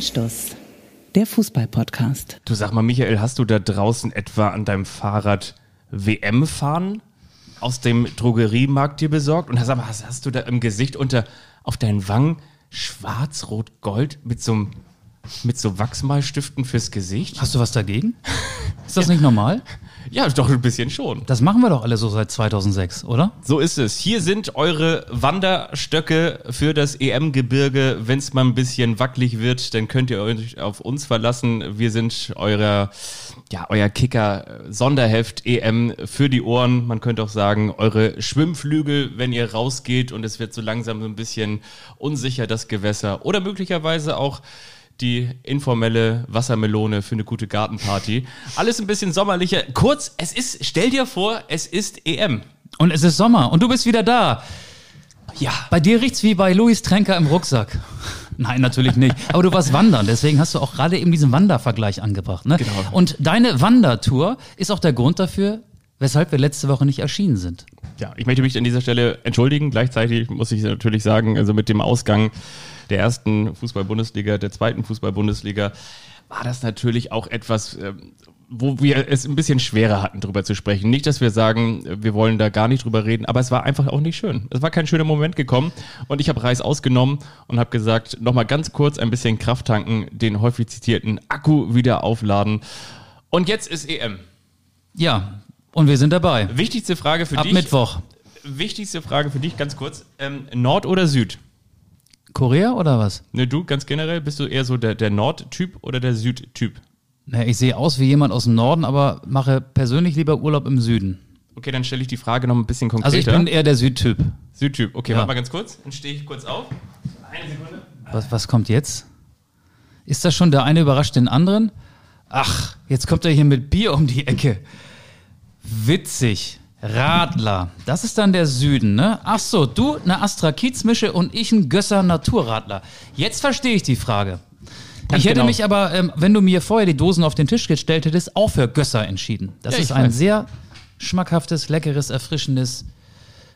Anstoß, der Fußball-Podcast. Du sag mal, Michael, hast du da draußen etwa an deinem Fahrrad WM-Fahren aus dem Drogeriemarkt dir besorgt? Und sag mal, hast, hast du da im Gesicht unter, auf deinen Wangen schwarz, rot, gold mit so einem mit so Wachsmalstiften fürs Gesicht? Hast du was dagegen? Ist das nicht normal? Ja, doch ein bisschen schon. Das machen wir doch alle so seit 2006, oder? So ist es. Hier sind eure Wanderstöcke für das EM-Gebirge. Wenn es mal ein bisschen wackelig wird, dann könnt ihr euch auf uns verlassen. Wir sind euer, ja, euer Kicker-Sonderheft EM für die Ohren. Man könnte auch sagen, eure Schwimmflügel, wenn ihr rausgeht und es wird so langsam so ein bisschen unsicher, das Gewässer. Oder möglicherweise auch die informelle Wassermelone für eine gute Gartenparty. Alles ein bisschen sommerlicher. Kurz, es ist, stell dir vor, es ist EM. Und es ist Sommer und du bist wieder da. Ja. Bei dir riecht's wie bei Luis Tränker im Rucksack. Nein, natürlich nicht. Aber du warst wandern, deswegen hast du auch gerade eben diesen Wandervergleich angebracht. Ne? Genau. Und deine Wandertour ist auch der Grund dafür, weshalb wir letzte Woche nicht erschienen sind. Ja, ich möchte mich an dieser Stelle entschuldigen. Gleichzeitig muss ich natürlich sagen, also mit dem Ausgang der ersten Fußball-Bundesliga, der zweiten Fußball-Bundesliga, war das natürlich auch etwas, ähm, wo wir es ein bisschen schwerer hatten, drüber zu sprechen. Nicht, dass wir sagen, wir wollen da gar nicht drüber reden, aber es war einfach auch nicht schön. Es war kein schöner Moment gekommen und ich habe Reis ausgenommen und habe gesagt, nochmal ganz kurz ein bisschen Kraft tanken, den häufig zitierten Akku wieder aufladen. Und jetzt ist EM. Ja, und wir sind dabei. Wichtigste Frage für Ab dich. Mittwoch. Wichtigste Frage für dich, ganz kurz. Ähm, Nord oder Süd? Korea oder was? Ne, du ganz generell, bist du eher so der, der Nord-Typ oder der Süd-Typ? Na, ich sehe aus wie jemand aus dem Norden, aber mache persönlich lieber Urlaub im Süden. Okay, dann stelle ich die Frage noch ein bisschen konkreter. Also ich bin eher der Südtyp. Südtyp. Okay, Ja. warte mal ganz kurz. Dann stehe ich kurz auf. Eine Sekunde. Was, was kommt jetzt? Ist das schon der eine überrascht den anderen? Ach, jetzt kommt er hier mit Bier um die Ecke. Witzig. Radler. Das ist dann der Süden, ne? Ach so, du eine Astra Kiez-Mische und ich ein Gösser Naturradler. Jetzt verstehe ich die Frage. Ganz ich hätte genau. mich aber, ähm, wenn du mir vorher die Dosen auf den Tisch gestellt hättest, auch für Gösser entschieden. Das Ja, ist ein weiß. sehr schmackhaftes, leckeres, erfrischendes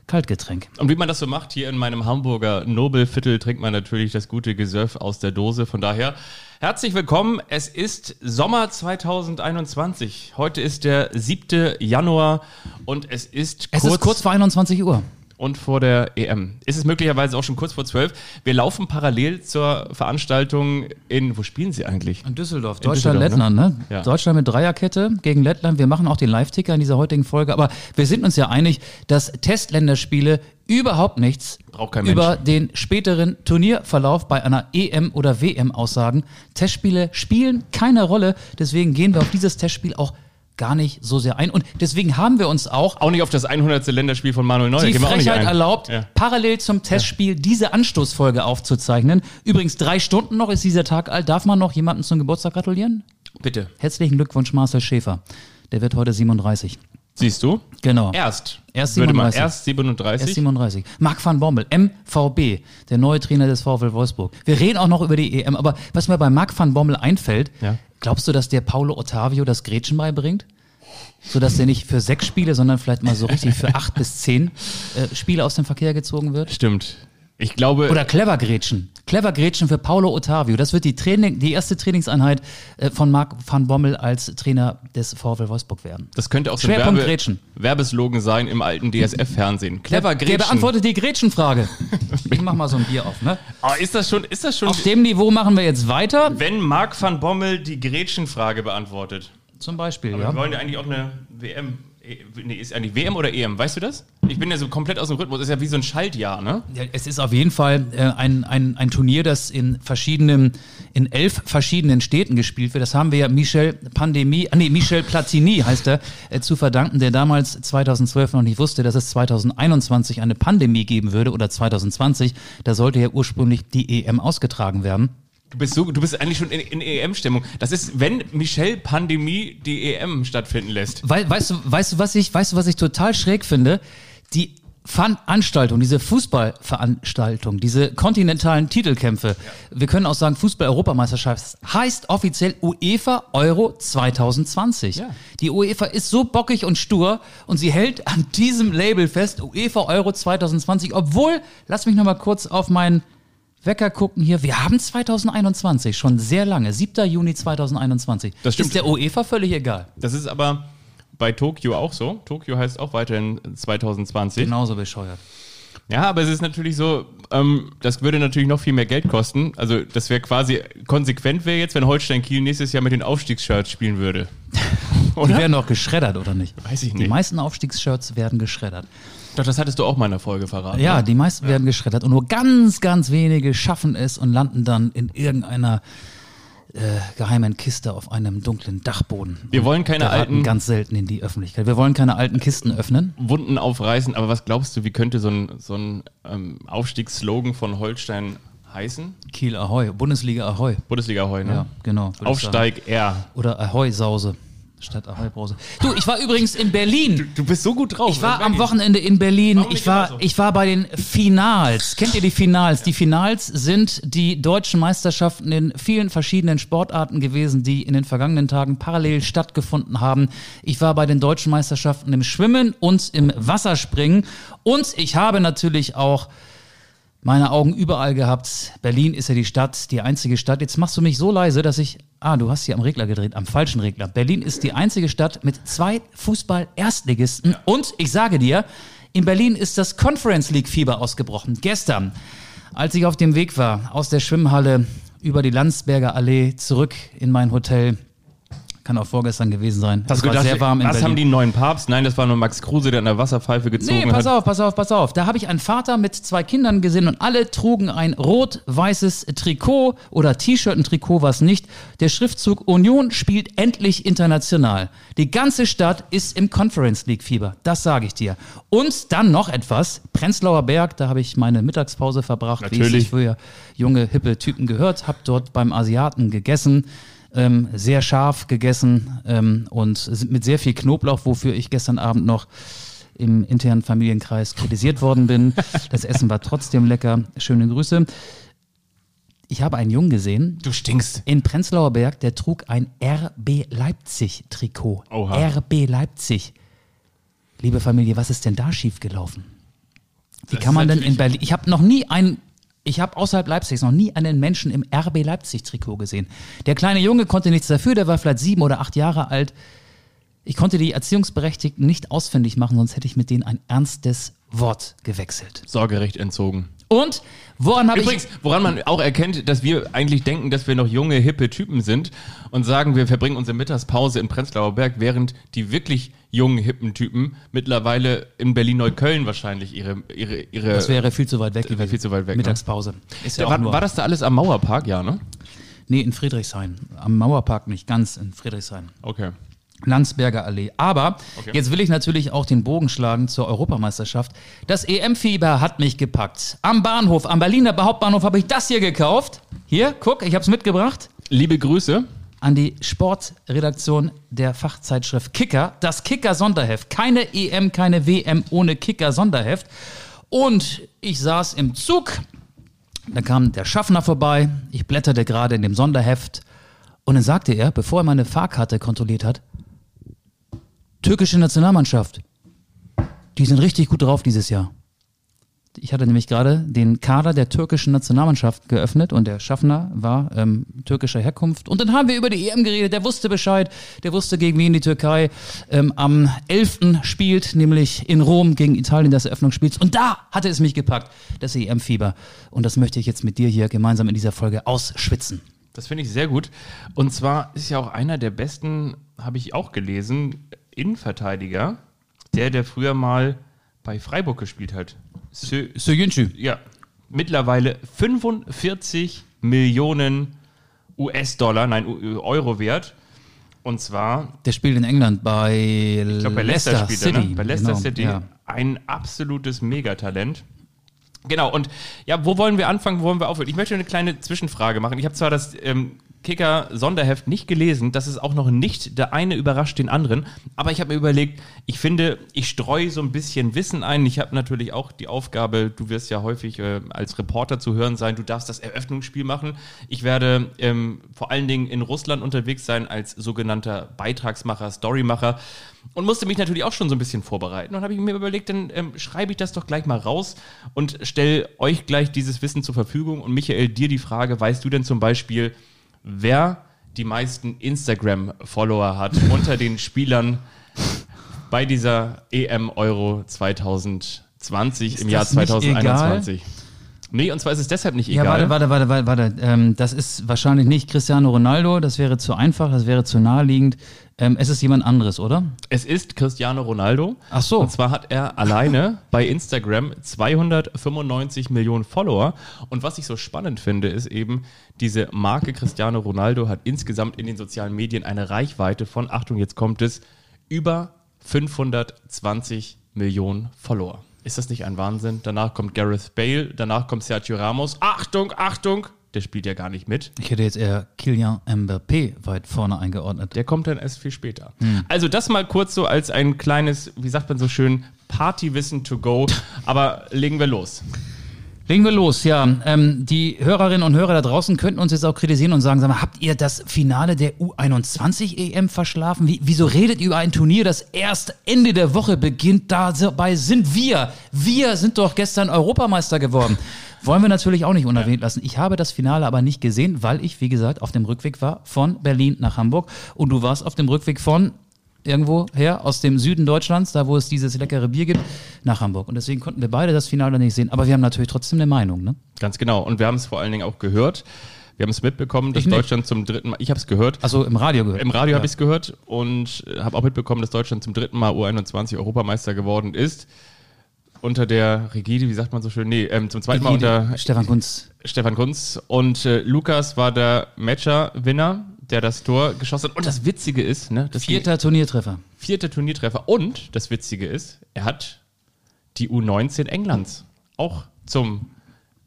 Kaltgetränk. Und wie man das so macht, hier in meinem Hamburger Nobelviertel trinkt man natürlich das gute Gesöff aus der Dose. Von daher herzlich willkommen. Es ist Sommer 2021. Heute ist der 7. Januar und es ist Es ist kurz vor 21 Uhr. Und vor der EM. Ist es möglicherweise auch schon kurz vor 12? Wir laufen parallel zur Veranstaltung in, wo spielen sie eigentlich? In Düsseldorf, In Deutschland, Düsseldorf, Lettland, ne? Ja. Deutschland mit Dreierkette gegen Lettland. Wir machen auch den Live-Ticker in dieser heutigen Folge. Aber wir sind uns ja einig, dass Testländerspiele überhaupt nichts über den späteren Turnierverlauf bei einer EM oder WM aussagen. Testspiele spielen keine Rolle. Deswegen gehen wir auf dieses Testspiel auch gar nicht so sehr ein. Und deswegen haben wir uns auch Auch nicht auf das 100. Länderspiel von Manuel Neuer. die gehen Frechheit erlaubt, Ja. parallel zum Testspiel diese Anstoßfolge aufzuzeichnen. Übrigens, drei Stunden noch ist dieser Tag alt. Darf man noch jemandem zum Geburtstag gratulieren? Bitte. Herzlichen Glückwunsch, Marcel Schäfer. Der wird heute 37. Siehst du? Genau. Erst. Erst Würde mal 37. erst 37. Erst 37. Marc van Bommel, MVB, der neue Trainer des VfL Wolfsburg. Wir reden auch noch über die EM, aber was mir bei Marc van Bommel einfällt, Ja. Glaubst du, dass der Paulo Ottavio das Gretchen beibringt? Sodass der nicht für sechs Spiele, sondern vielleicht mal so richtig für acht bis zehn äh, Spiele aus dem Verkehr gezogen wird? Stimmt. Ich glaube, Oder Clever Gretchen. Clever Gretchen für Paulo Ottavio. Das wird die, Training, die erste Trainingseinheit äh, von Marc van Bommel als Trainer des VfL Wolfsburg werden. das könnte auch so ein Werbe Gretchen. Werbeslogan sein im alten DSF-Fernsehen. Clever Gretchen. der beantwortet die Gretchenfrage. ich mach mal so ein Bier auf, ne? Ah, ist das schon, ist das schon, Auf dem Niveau machen wir jetzt weiter. wenn Marc van Bommel die Gretchenfrage beantwortet? Zum Beispiel, Aber ja. wir wollen ja eigentlich auch eine WM. Eh, Nee, ist eigentlich WM oder EM, weißt du das? Ich bin ja so komplett aus dem Rhythmus. Ist ja wie so ein Schaltjahr, ne? Ja, Es ist auf jeden Fall äh, ein, ein, ein Turnier, das in verschiedenen, in elf verschiedenen Städten gespielt wird. Das haben wir ja Michel Pandemie, ah, nee, Michel Platini heißt er, äh, zu verdanken, der damals 2012 noch nicht wusste, dass es 2021 eine Pandemie geben würde oder 2020. Da sollte ja ursprünglich die EM ausgetragen werden. Du bist so, du bist eigentlich schon in, in EM-Stimmung. Das ist, wenn Michel Pandemie die EM stattfinden lässt. Wei- weißt du, weißt du, was ich, weißt du, was ich total schräg finde? Die Veranstaltung, diese Fußballveranstaltung, diese kontinentalen Titelkämpfe, wir können auch sagen Fußball-Europameisterschaft, heißt offiziell UEFA Euro 2020. Ja. Die UEFA ist so bockig und stur und sie hält an diesem Label fest, UEFA Euro 2020, obwohl, lass mich noch mal kurz auf mein Wecker gucken hier. Wir haben 2021, schon sehr lange. 7. Juni 2021. Das stimmt. Ist der UEFA völlig egal. Das ist aber bei Tokio auch so. Tokio heißt auch weiterhin 2020. Genauso bescheuert. Ja, aber es ist natürlich so, ähm, das würde natürlich noch viel mehr Geld kosten. Also das wäre quasi konsequent wäre jetzt, wenn Holstein Kiel nächstes Jahr mit den Aufstiegsshirts spielen würde. Die werden doch geschreddert, oder nicht? Weiß ich Die nicht. meisten Aufstiegsshirts werden geschreddert. Doch, das hattest du auch mal in der Folge verraten. Ja, ne? die meisten werden geschreddert und nur ganz, ganz wenige schaffen es und landen dann in irgendeiner äh, geheimen Kiste auf einem dunklen Dachboden. Wir wollen keine alten ganz selten in die Öffentlichkeit. Wir wollen keine alten Kisten öffnen. Wunden aufreißen, aber was glaubst du, wie könnte so ein, so ein ähm, Aufstiegsslogan von Holstein heißen? Kiel Ahoi, Bundesliga Ahoi. Bundesliga heu, ne? Ja, genau. Aufsteig R. Oder Ahoi Sause statt Ahoi Brause. Du, ich war übrigens in Berlin. Du bist so gut drauf. Ich war am Wochenende in Berlin. Ich war, so? ich war bei den Finals. Kennt ihr die Finals? Die Finals sind die deutschen Meisterschaften in vielen verschiedenen Sportarten gewesen, die in den vergangenen Tagen parallel stattgefunden haben. Ich war bei den deutschen Meisterschaften im Schwimmen und im Wasserspringen. Und ich habe natürlich auch meine Augen überall gehabt. Berlin ist ja die Stadt, die einzige Stadt. Jetzt machst du mich so leise, dass ich. Ah, du hast hier am Regler gedreht, am falschen Regler. Berlin ist die einzige Stadt mit zwei Fußball-Erstligisten. Und ich sage dir, in Berlin ist das Conference League-Fieber ausgebrochen. Gestern, als ich auf dem Weg war, aus der Schwimmhalle über die Landsberger Allee zurück in mein Hotel. Kann auch vorgestern gewesen sein. Hast Es du war gedacht, sehr warm in was Berlin. haben die neuen Papst? Nein, das war nur Max Kruse, der an der Wasserpfeife gezogen Nee, pass hat. auf, pass auf, pass auf. Da habe ich einen Vater mit zwei Kindern gesehen und alle trugen ein rot-weißes Trikot oder T-Shirt, ein Trikot war es nicht. Der Schriftzug Union spielt endlich international. Die ganze Stadt ist im Conference League Fieber, das sage ich dir. Und dann noch etwas, Prenzlauer Berg, da habe ich meine Mittagspause verbracht, wie es Natürlich. sich für junge, hippe Typen gehört, habe dort beim Asiaten gegessen. Ähm, sehr scharf gegessen ähm, und mit sehr viel Knoblauch, wofür ich gestern Abend noch im internen Familienkreis kritisiert worden bin. Das Essen war trotzdem lecker. Schöne Grüße. Ich habe einen Jungen gesehen Du stinkst. in Prenzlauer Berg, der trug ein RB Leipzig Trikot. Oha. RB Leipzig. Liebe Familie, was ist denn da schiefgelaufen? Wie Das kann man denn in Berlin? Ich habe noch nie einen, ich habe außerhalb Leipzigs noch nie einen Menschen im RB Leipzig Trikot gesehen. Der kleine Junge konnte nichts dafür, der war vielleicht sieben oder acht Jahre alt. Ich konnte die Erziehungsberechtigten nicht ausfindig machen, sonst hätte ich mit denen ein ernstes Wort gewechselt. Sorgerecht entzogen. Und woran habe ich Übrigens, woran man auch erkennt, dass wir eigentlich denken, dass wir noch junge, hippe Typen sind und sagen, wir verbringen unsere Mittagspause in Prenzlauer Berg, während die wirklich jungen, hippen Typen mittlerweile in Berlin-Neukölln wahrscheinlich ihre, ihre, ihre Das wäre viel zu weit weg wäre gewesen. viel zu weit weg, ne? Mittagspause. Ist ja auch war, nur, war das da alles am Mauerpark, ja, ne? nee, in Friedrichshain. Am Mauerpark nicht ganz, in Friedrichshain. Okay. Landsberger Allee. Aber Okay. jetzt will ich natürlich auch den Bogen schlagen zur Europameisterschaft. Das EM-Fieber hat mich gepackt. Am Bahnhof, am Berliner Hauptbahnhof habe ich das hier gekauft. Hier, guck, ich habe es mitgebracht. Liebe Grüße. An die Sportredaktion der Fachzeitschrift Kicker. Das Kicker-Sonderheft. Keine EM, keine WM ohne Kicker-Sonderheft. Und ich saß im Zug. Da kam der Schaffner vorbei. Ich blätterte gerade in dem Sonderheft. Und dann sagte er, bevor er meine Fahrkarte kontrolliert hat, türkische Nationalmannschaft. Die sind richtig gut drauf dieses Jahr. Ich hatte nämlich gerade den Kader der türkischen Nationalmannschaft geöffnet und der Schaffner war ähm, türkischer Herkunft. Und dann haben wir über die EM geredet. Der wusste Bescheid. Der wusste, gegen wen die Türkei ähm, am 11. spielt, nämlich in Rom gegen Italien das Eröffnungsspiels. Und da hatte es mich gepackt, das EM-Fieber. Und das möchte ich jetzt mit dir hier gemeinsam in dieser Folge ausschwitzen. Das finde ich sehr gut. Und zwar ist ja auch einer der besten, habe ich auch gelesen, Innenverteidiger, der, der früher mal bei Freiburg gespielt hat. Sö Söyüncü. ja, mittlerweile 45 Millionen US-Dollar, nein, Euro wert. Und zwar, Der spielt in England bei, ich glaube, bei Leicester, spielt City. er, ne? Bei Leicester genau, City. Ja. Ein absolutes Megatalent. Genau, und ja, wo wollen wir anfangen, wo wollen wir aufhören? Ich möchte eine kleine Zwischenfrage machen. Ich habe zwar das ähm, Kicker-Sonderheft nicht gelesen, das ist auch noch nicht, der eine überrascht den anderen, aber ich habe mir überlegt, ich finde, ich streue so ein bisschen Wissen ein. Ich habe natürlich auch die Aufgabe, du wirst ja häufig äh, als Reporter zu hören sein, du darfst das Eröffnungsspiel machen. Ich werde ähm, vor allen Dingen in Russland unterwegs sein als sogenannter Beitragsmacher, Storymacher. und musste mich natürlich auch schon so ein bisschen vorbereiten. Und habe ich mir überlegt, dann ähm, schreibe ich das doch gleich mal raus und stelle euch gleich dieses Wissen zur Verfügung. Und Michael, dir die Frage, weißt du denn zum Beispiel, wer die meisten Instagram-Follower hat unter den Spielern bei dieser EM Euro 2020 Ist im Jahr das nicht 2021? Nee, und zwar ist es deshalb nicht egal. Ja, warte, warte, warte, warte, warte. Ähm, das ist wahrscheinlich nicht Cristiano Ronaldo, das wäre zu einfach, das wäre zu naheliegend. Ähm, es ist jemand anderes, oder? Es ist Cristiano Ronaldo. Ach so. Und zwar hat er alleine bei Instagram 295 Millionen Follower. Und was ich so spannend finde, ist eben, diese Marke Cristiano Ronaldo hat insgesamt in den sozialen Medien eine Reichweite von, Achtung, jetzt kommt es, über 520 Millionen Follower. Ist das nicht ein Wahnsinn? Danach kommt Gareth Bale, danach kommt Sergio Ramos. Achtung, Achtung, der spielt ja gar nicht mit. Ich hätte jetzt eher Kylian Mbappé weit vorne eingeordnet. Der kommt dann erst viel später. Also das mal kurz so als ein kleines, wie sagt man so schön, Partywissen to go. Aber legen wir los. Legen wir los, ja. Ähm, die Hörerinnen und Hörer da draußen könnten uns jetzt auch kritisieren und sagen, sag mal, habt ihr das Finale der U21 EM verschlafen? Wie, wieso redet ihr über ein Turnier, das erst Ende der Woche beginnt? Dabei sind wir. Wir sind doch gestern Europameister geworden. Wollen wir natürlich auch nicht unerwähnt lassen. Ich habe das Finale aber nicht gesehen, weil ich, wie gesagt, auf dem Rückweg war von Berlin nach Hamburg und du warst auf dem Rückweg von irgendwo her, aus dem Süden Deutschlands, da wo es dieses leckere Bier gibt, nach Hamburg. Und deswegen konnten wir beide das Finale nicht sehen. Aber wir haben natürlich trotzdem eine Meinung, ne? Ganz genau. Und wir haben es vor allen Dingen auch gehört. Wir haben es mitbekommen, dass. Deutschland zum dritten Mal, ich habe es gehört, Also im Radio gehört. im Radio ja. habe ich es gehört und äh, habe auch mitbekommen, dass Deutschland zum dritten Mal U21 Europameister geworden ist. Unter der Rigide, wie sagt man so schön? Nee, ähm, zum zweiten Mal unter Stefan Kunz. Stefan Kunz. Und äh, Lukas war der Matcher-Winner, der das Tor geschossen hat. Und das Witzige ist, ne, das Vierter Turniertreffer. vierter Turniertreffer. Und das Witzige ist, er hat die U19 Englands auch zum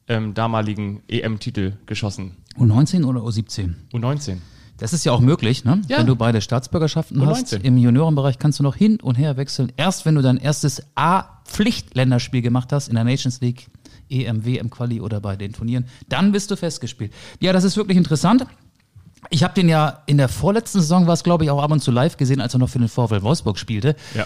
ähm, damaligen EM-Titel geschossen. U19 oder U17? U19. Das ist ja auch möglich, ne? Ja. Wenn du beide Staatsbürgerschaften hast. U19. Im Juniorenbereich kannst du noch hin und her wechseln. Erst wenn du dein erstes A-Pflichtländerspiel gemacht hast in der Nations League, EM, WM Quali oder bei den Turnieren, dann bist du festgespielt. Ja, das ist wirklich interessant. Ich habe den ja in der vorletzten Saison war es glaube ich auch ab und zu live gesehen, als er noch für den VfL Wolfsburg spielte. Ja.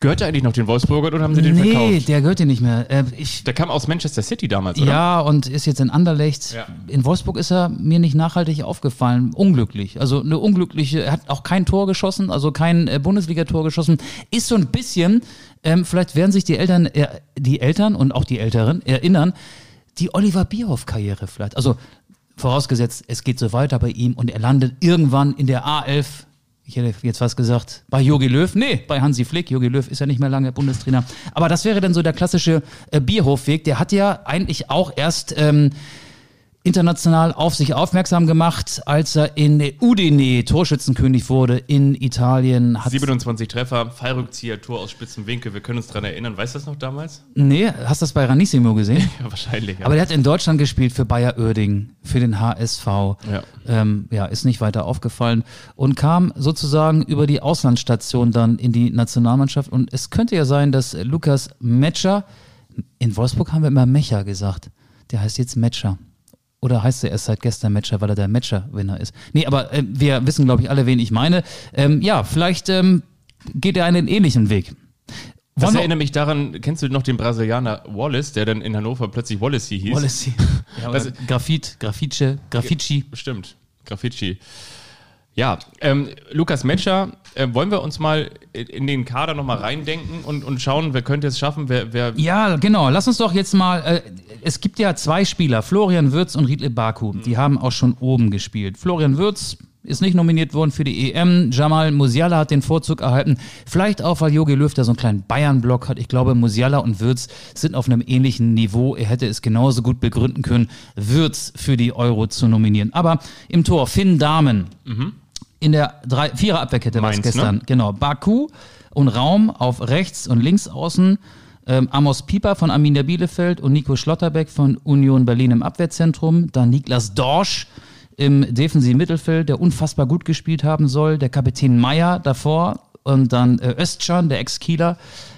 Gehört er eigentlich noch den Wolfsburgern oder haben sie den nee, verkauft? der gehört dir nicht mehr. Äh, ich, Der kam aus Manchester City damals, oder? Ja, und ist jetzt in Anderlecht. Ja. In Wolfsburg ist er mir nicht nachhaltig aufgefallen. Unglücklich. Also eine unglückliche, er hat auch kein Tor geschossen, also kein äh, Bundesligator geschossen. Ist so ein bisschen, ähm, vielleicht werden sich die Eltern, äh, die Eltern und auch die Älteren erinnern, die Oliver Bierhoff-Karriere vielleicht. Also vorausgesetzt, es geht so weiter bei ihm und er landet irgendwann in der A11 ich hätte jetzt fast gesagt, bei Jogi Löw. Nee, bei Hansi Flick. Jogi Löw ist ja nicht mehr lange Bundestrainer. Aber das wäre dann so der klassische äh, Bierhofweg. Der hat ja eigentlich auch erst ähm, international auf sich aufmerksam gemacht, als er in Udine Torschützenkönig wurde in Italien. Hat 27 Treffer, Fallrückzieher, Tor aus spitzem Winkel. Wir können uns daran erinnern. Weißt du das noch damals? nee, hast du das bei Ranissimo gesehen? Ja, wahrscheinlich. Ja. Aber der hat in Deutschland gespielt für Bayer Oerding, für den HSV. Ja. Ähm, ja, ist nicht weiter aufgefallen und kam sozusagen über die Auslandsstation dann in die Nationalmannschaft. Und es könnte ja sein, dass Lukas Metscher, in Wolfsburg haben wir immer Mecher gesagt, der heißt jetzt Metscher. Oder heißt er erst seit gestern Matcher, weil er der Matcher-Winner ist? Nee, aber äh, wir wissen, glaube ich, alle, wen ich meine. Ähm, ja, vielleicht ähm, geht er einen ähnlichen Weg. das Wollen erinnert mich daran, kennst du noch den Brasilianer Wallace, der dann in Hannover plötzlich Wallacey hieß? Wallacey. Ja, Graphit, Graffice, Graffici. Stimmt, Graffiti. Ja, ähm, Lukas Metscher, äh, wollen wir uns mal in den Kader nochmal reindenken und, und schauen, wer könnte es schaffen, wer, wer Ja, genau. Lass uns doch jetzt mal. Äh, es gibt ja zwei Spieler, Florian Würz und Riedle Baku. Die haben auch schon oben gespielt. Florian Würz ist nicht nominiert worden für die EM. Jamal Musiala hat den Vorzug erhalten. Vielleicht auch, weil Jogi Löw da so einen kleinen Bayern-Block hat. Ich glaube, Musiala und Würz sind auf einem ähnlichen Niveau. Er hätte es genauso gut begründen können, Würz für die Euro zu nominieren. Aber im Tor Finn Dahmen. In der drei, Vierer Abwehrkette war es Mainz, gestern. ne? Genau, Baku und Raum auf rechts und links außen. Ähm, Amos Pieper von Arminia Bielefeld und Nico Schlotterbeck von Union Berlin im Abwehrzentrum. Dann Niklas Dorsch im defensiven Mittelfeld, der unfassbar gut gespielt haben soll. Der Kapitän Meier davor und dann äh, Özcan, der Ex-Kieler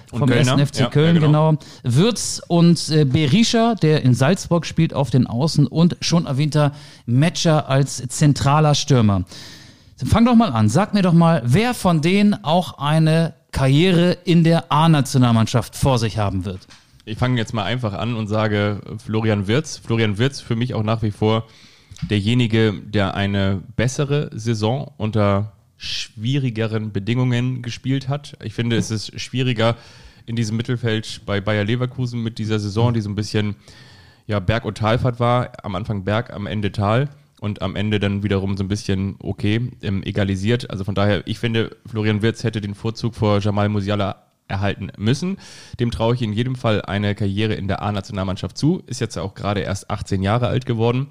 vom. 1. FC Ja, Köln, ja, genau. genau. Würz und äh, Berisha, der in Salzburg spielt, auf den Außen und schon erwähnter Metscher als zentraler Stürmer. Fang doch mal an. Sag mir doch mal, wer von denen auch eine Karriere in der A-Nationalmannschaft vor sich haben wird. Ich fange jetzt mal einfach an und sage Florian Wirz. Florian Wirz für mich auch nach wie vor derjenige, der eine bessere Saison unter schwierigeren Bedingungen gespielt hat. Ich finde, es ist schwieriger in diesem Mittelfeld bei Bayer Leverkusen mit dieser Saison, die so ein bisschen ja, Berg- und Talfahrt war. Am Anfang Berg, am Ende Tal und am Ende dann wiederum so ein bisschen okay, ähm, egalisiert. Also von daher, ich finde, Florian Wirz hätte den Vorzug vor Jamal Musiala erhalten müssen. Dem traue ich in jedem Fall eine Karriere in der A-Nationalmannschaft zu. Ist jetzt auch gerade erst 18 Jahre alt geworden.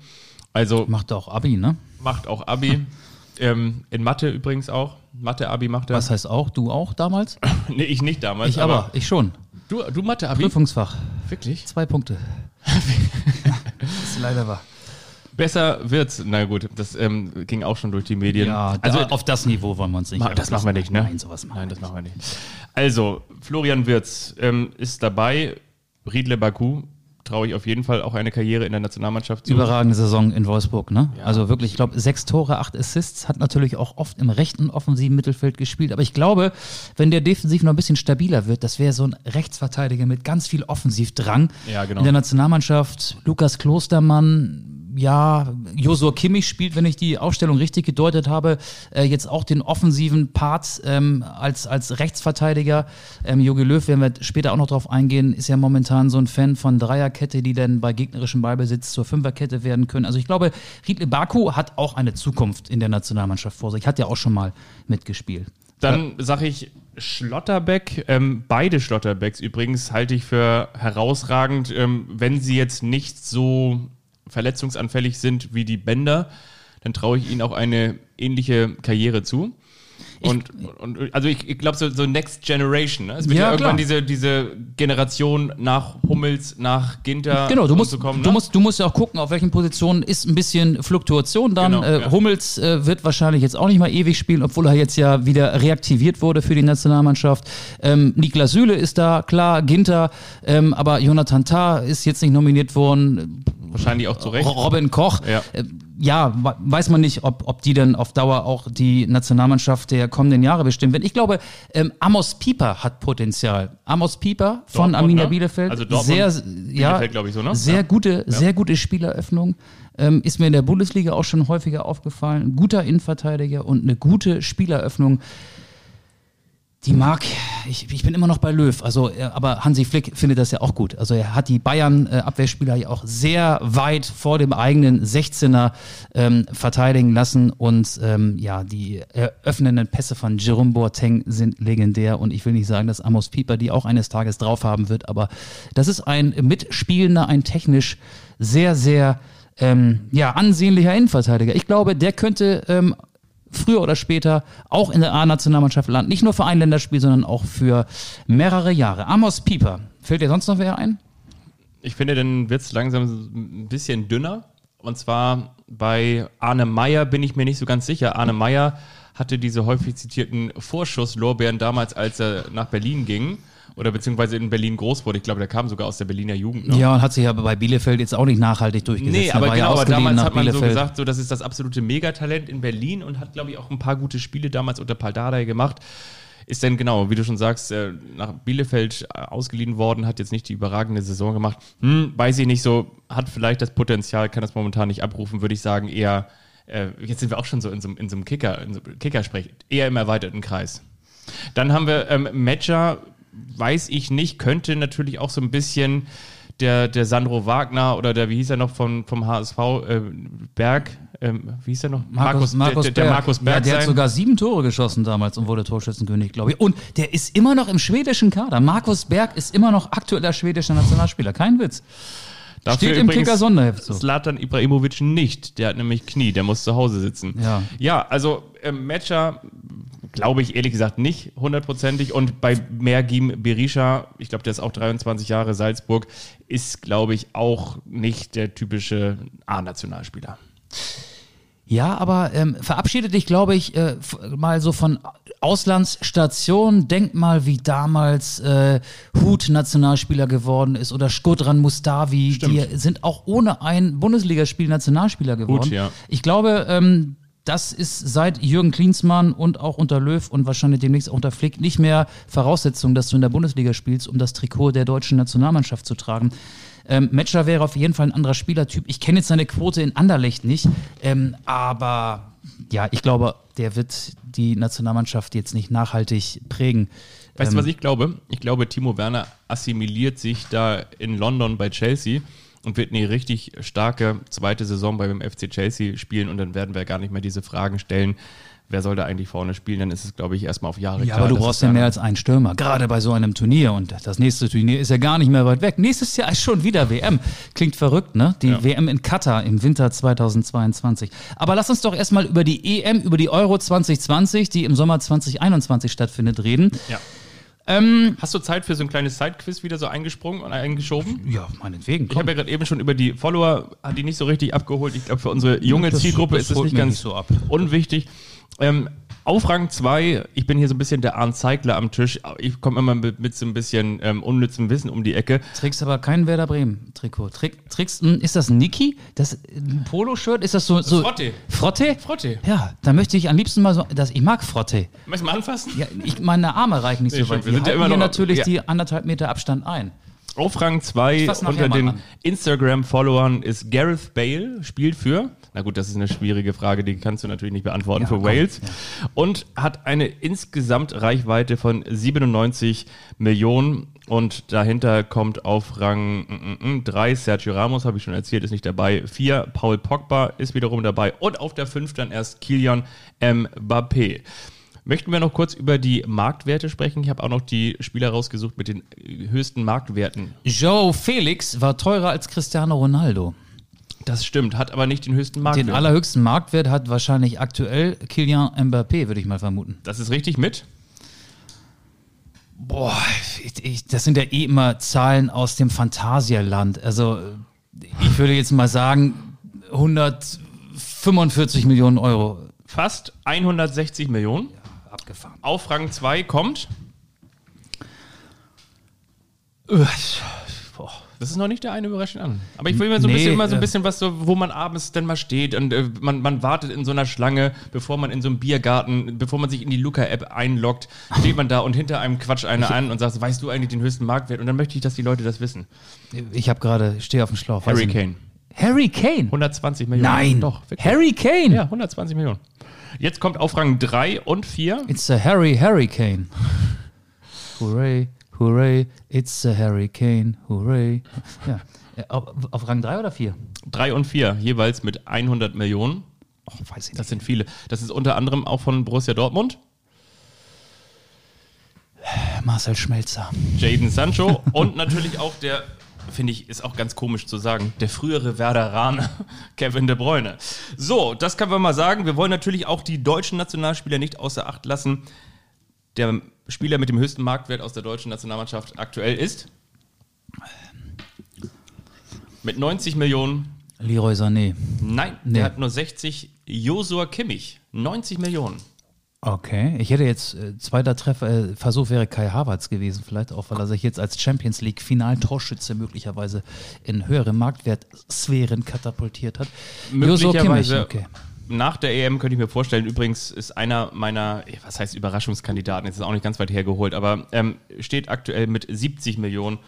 Also macht auch Abi, ne? Macht auch Abi. ähm, in Mathe übrigens auch. Mathe-Abi macht er. Was heißt auch? Du auch damals? nee, ich nicht damals. Ich aber, aber ich schon. Du, du Mathe-Abi? Prüfungsfach. Wirklich? Zwei Punkte. das ist leider wahr. Besser wird's. Na gut, das ähm, ging auch schon durch die Medien. Ja, also auf das Niveau wollen wir uns nicht. Ma das machen wir nicht, ne? Nein, sowas machen Nein, das machen wir nicht. Also, Florian Wirz ähm, ist dabei. Riedle Baku traue ich auf jeden Fall auch eine Karriere in der Nationalmannschaft zu. Überragende Saison in Wolfsburg, ne? Ja. Also wirklich, ich glaube, sechs Tore, acht Assists, hat natürlich auch oft im rechten offensiven Mittelfeld gespielt. Aber ich glaube, wenn der defensiv noch ein bisschen stabiler wird, das wäre so ein Rechtsverteidiger mit ganz viel Offensivdrang ja, genau. in der Nationalmannschaft. Lukas Klostermann, ja, Josua Kimmich spielt, wenn ich die Aufstellung richtig gedeutet habe, äh, jetzt auch den offensiven Part ähm, als, als Rechtsverteidiger. Ähm, Jogi Löw, werden wir später auch noch drauf eingehen, ist ja momentan so ein Fan von Dreierkette, die dann bei gegnerischem Ballbesitz zur Fünferkette werden können. Also ich glaube, Riedle Baku hat auch eine Zukunft in der Nationalmannschaft vor sich, hat ja auch schon mal mitgespielt. Dann sage ich Schlotterbeck. Ähm, beide Schlotterbecks übrigens halte ich für herausragend, ähm, wenn sie jetzt nicht so verletzungsanfällig sind wie die Bänder, dann traue ich ihnen auch eine ähnliche Karriere zu. Und, und, also ich, ich glaube so, so Next Generation. Ne? Es wird ja, ja irgendwann diese, diese Generation nach Hummels, nach Ginter. Genau, du musst, kommen, ne? du musst, du musst ja auch gucken, auf welchen Positionen ist ein bisschen Fluktuation dann. Genau, äh, ja. Hummels äh, wird wahrscheinlich jetzt auch nicht mal ewig spielen, obwohl er jetzt ja wieder reaktiviert wurde für die Nationalmannschaft. Ähm, Niklas Süle ist da, klar, Ginter, ähm, aber Jonathan Tah ist jetzt nicht nominiert worden Wahrscheinlich auch zu Recht. Robin Koch. Ja, äh, ja weiß man nicht, ob, ob die dann auf Dauer auch die Nationalmannschaft der kommenden Jahre bestimmen werden. Ich glaube, ähm, Amos Pieper hat Potenzial. Amos Pieper von Dortmund, Arminia ne? Bielefeld. Also Dortmund, sehr, ja, glaube ich so, ne? Sehr ja. gute, ja. sehr gute Spieleröffnung. Ähm, ist mir in der Bundesliga auch schon häufiger aufgefallen. guter Innenverteidiger und eine gute Spieleröffnung die mag, ich, ich bin immer noch bei Löw, also aber Hansi Flick findet das ja auch gut. Also er hat die Bayern-Abwehrspieler ja auch sehr weit vor dem eigenen 16er ähm, verteidigen lassen und ähm, ja, die eröffnenden Pässe von Jerome Boateng sind legendär und ich will nicht sagen, dass Amos Pieper die auch eines Tages drauf haben wird, aber das ist ein mitspielender, ein technisch sehr, sehr ähm, ja, ansehnlicher Innenverteidiger. Ich glaube, der könnte ähm, früher oder später auch in der A-Nationalmannschaft landen. Nicht nur für ein Länderspiel, sondern auch für mehrere Jahre. Amos Pieper. Fällt dir sonst noch wer ein? Ich finde, dann wird es langsam ein bisschen dünner. Und zwar bei Arne Meyer bin ich mir nicht so ganz sicher. Arne Meyer hatte diese häufig zitierten Vorschusslorbeeren damals, als er nach Berlin ging oder beziehungsweise in Berlin groß wurde. Ich glaube, der kam sogar aus der Berliner Jugend. Noch. Ja, und hat sich aber bei Bielefeld jetzt auch nicht nachhaltig durchgesetzt. Nee, aber genau, aber damals hat man Bielefeld. so gesagt, so, das ist das absolute Megatalent in Berlin und hat, glaube ich, auch ein paar gute Spiele damals unter Paldadei gemacht. Ist denn genau, wie du schon sagst, äh, nach Bielefeld äh, ausgeliehen worden, hat jetzt nicht die überragende Saison gemacht. Hm, weiß ich nicht so, hat vielleicht das Potenzial, kann das momentan nicht abrufen, würde ich sagen, eher, äh, jetzt sind wir auch schon so in so, in so einem Kicker, in so Kickersprech, eher im erweiterten Kreis. Dann haben wir ähm, Matcher, weiß ich nicht, könnte natürlich auch so ein bisschen der, der Sandro Wagner oder der, wie hieß er noch von, vom HSV, äh, Berg, ähm, wie hieß er noch? Markus, Markus der, der, der Markus Berg. Ja, der sein. hat sogar sieben Tore geschossen damals und wurde Torschützenkönig, glaube ich. Und der ist immer noch im schwedischen Kader. Markus Berg ist immer noch aktueller schwedischer Nationalspieler. Kein Witz. Dafür Steht im Kicker Sonderheft so. Slatan Ibrahimovic nicht. Der hat nämlich Knie, der muss zu Hause sitzen. Ja, ja also ähm, Matcher glaube ich ehrlich gesagt nicht hundertprozentig. Und bei Mergim Berisha, ich glaube, der ist auch 23 Jahre Salzburg, ist, glaube ich, auch nicht der typische A-Nationalspieler. Ja, aber ähm, verabschiede dich, glaube ich, äh, mal so von Auslandsstationen. Denk mal, wie damals äh, Hut Nationalspieler geworden ist oder Skodran Mustavi. Stimmt. Die sind auch ohne ein Bundesligaspiel Nationalspieler geworden. Hut, ja. Ich glaube, ähm, das ist seit Jürgen Klinsmann und auch unter Löw und wahrscheinlich demnächst auch unter Flick nicht mehr Voraussetzung, dass du in der Bundesliga spielst, um das Trikot der deutschen Nationalmannschaft zu tragen. Ähm, Matcher wäre auf jeden Fall ein anderer Spielertyp. Ich kenne jetzt seine Quote in Anderlecht nicht, ähm, aber ja, ich glaube, der wird die Nationalmannschaft jetzt nicht nachhaltig prägen. Weißt du, Ähm, was ich glaube? Ich glaube, Timo Werner assimiliert sich da in London bei Chelsea und wird eine richtig starke zweite Saison beim FC Chelsea spielen und dann werden wir gar nicht mehr diese Fragen stellen. Wer soll da eigentlich vorne spielen? Dann ist es, glaube ich, erstmal auf Jahre Ja, klar. aber du brauchst ja mehr als einen Stürmer, gerade bei so einem Turnier. Und das nächste Turnier ist ja gar nicht mehr weit weg. Nächstes Jahr ist schon wieder WM. Klingt verrückt, ne? Die Ja. WM in Katar im Winter 2022. Aber lass uns doch erstmal über die EM, über die Euro 2020, die im Sommer 2021 stattfindet, reden. Ja. Ähm, Hast du Zeit für so ein kleines Sidequiz wieder so eingesprungen und eingeschoben? ja, meinetwegen. Ich habe ja gerade eben schon über die Follower, hat die nicht so richtig abgeholt. Ich glaube, für unsere junge Das- Zielgruppe das ist es nicht ganz nicht so ab. unwichtig. Ähm, auf Rang 2, ich bin hier so ein bisschen der Arndt Zeigler am Tisch. Ich komme immer mit, mit so ein bisschen ähm, unnützem Wissen um die Ecke. Trägst aber kein Werder Bremen Trikot. Träg, trägst, hm, ist das ein Niki? Das ein Poloshirt? Ist das so, so Frotte. Frotte? Frotte. Ja, da möchte ich am liebsten mal so, das, ich mag Frotte. Möchtest du mal anfassen? Ja, ich, meine Arme reichen nicht Nee, so weit. wir Wir sind ja immer noch- natürlich ja. die anderthalb Meter Abstand ein. Auf Rang 2 fass nachher unter den. Instagram-Followern ist Gareth Bale, spielt für, na gut, das ist eine schwierige Frage, die kannst du natürlich nicht beantworten, Ja, für komm, Wales. Und hat eine insgesamt Reichweite von 97 Millionen. Und dahinter kommt auf Rang 3 Sergio Ramos, habe ich schon erzählt, ist nicht dabei. 4 Paul Pogba ist wiederum dabei. Und auf der 5 dann erst Kilian Mbappé. Möchten wir noch kurz über die Marktwerte sprechen? Ich habe auch noch die Spieler rausgesucht mit den höchsten Marktwerten. Joe Felix war teurer als Cristiano Ronaldo. Das stimmt, hat aber nicht den höchsten Marktwert. Den allerhöchsten Marktwert hat wahrscheinlich aktuell Kilian Mbappé, würde ich mal vermuten. das ist richtig mit. Boah, ich, ich, das sind ja eh immer Zahlen aus dem Phantasialand. Also ich würde jetzt mal sagen 145 Millionen Euro Fast 160 Millionen. abgefahren. Auf Rang 2 kommt. Boah. Das ist noch nicht der eine überraschend an. Aber ich will mir so ein Nee, bisschen immer so ein äh, bisschen was so, wo man abends dann mal steht und äh, man, man wartet in so einer Schlange, bevor man in so einem Biergarten, bevor man sich in die Luca-App einloggt, steht man da und hinter einem quatscht einer an und sagt, weißt du eigentlich den höchsten Marktwert? Und dann möchte ich, dass die Leute das wissen. Ich habe gerade, ich stehe auf dem Schlauch. Harry. Kane. Harry Kane? 120 Millionen. Nein. Doch, wirklich. Harry Kane? Ja, 120 Millionen. Jetzt kommt auf Rang 3 und 4 It's a Harry Hurricane. Hooray, hooray, it's a Hurricane, hooray. Ja. Äh, Auf, auf Rang 3 oder 4? 3 und 4 jeweils mit 100 Millionen. Oh, weiß ich Das sind viele. Das ist unter anderem auch von Borussia Dortmund, Marcel Schmelzer. Jaden Sancho und natürlich auch der, finde ich, ist auch ganz komisch zu sagen, der frühere Werderaner Kevin De Bruyne. So, das können wir mal sagen. Wir wollen natürlich auch die deutschen Nationalspieler nicht außer Acht lassen. Der Spieler mit dem höchsten Marktwert aus der deutschen Nationalmannschaft aktuell ist mit 90 Millionen. Leroy Sané. Nein, Nee. der hat nur 60. Josua Kimmich, 90 Millionen. Okay, ich hätte jetzt äh, zweiter Treffer, äh, Versuch wäre Kai Havertz gewesen, vielleicht auch, weil er sich jetzt als Champions League Final-Torschütze möglicherweise in höhere Marktwertsphären katapultiert hat. Möglicherweise okay. Nach der EM könnte ich mir vorstellen, übrigens ist einer meiner, eh, was heißt Überraschungskandidaten, jetzt ist auch nicht ganz weit hergeholt, aber ähm, steht aktuell mit 70 Millionen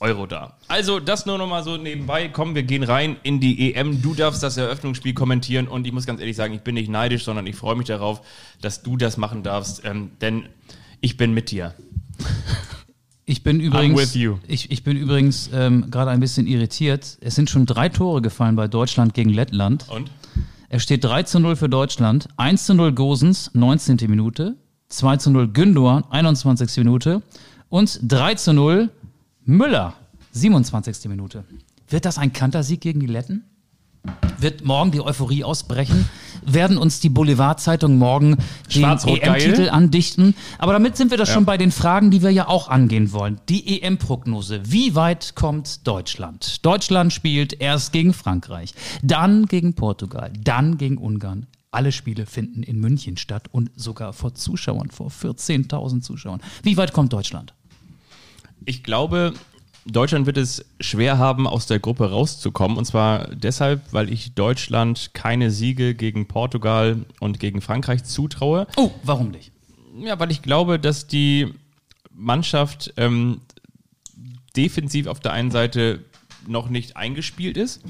Euro da. Also das nur noch mal so nebenbei. Komm, wir gehen rein in die EM. Du darfst das Eröffnungsspiel kommentieren und ich muss ganz ehrlich sagen, ich bin nicht neidisch, sondern ich freue mich darauf, dass du das machen darfst, ähm, denn ich bin mit dir. Ich bin with übrigens, you. ich, ich bin übrigens ähm, gerade ein bisschen irritiert. Es sind schon drei Tore gefallen bei Deutschland gegen Lettland. Und? Es steht 3 zu 0 für Deutschland, 1 zu 0 Gosens, 19. Minute, 2 zu 0 Gündoğan, 21. Minute und 3 zu 0 Müller, 27. Minute. Wird das ein Kantersieg gegen die Letten? Wird morgen die Euphorie ausbrechen? Werden uns die Boulevardzeitungen morgen den EM-Titel geil? andichten? Aber damit sind wir doch Ja. schon bei den Fragen, die wir ja auch angehen wollen. Die EM-Prognose. Wie weit kommt Deutschland? Deutschland spielt erst gegen Frankreich, dann gegen Portugal, dann gegen Ungarn. Alle Spiele finden in München statt und sogar vor Zuschauern, vor 14.000 Zuschauern. Wie weit kommt Deutschland? Ich glaube, Deutschland wird es schwer haben, aus der Gruppe rauszukommen. Und zwar deshalb, weil ich Deutschland keine Siege gegen Portugal und gegen Frankreich zutraue. Oh, warum nicht? Ja, weil ich glaube, dass die Mannschaft ähm, defensiv auf der einen Seite noch nicht eingespielt ist.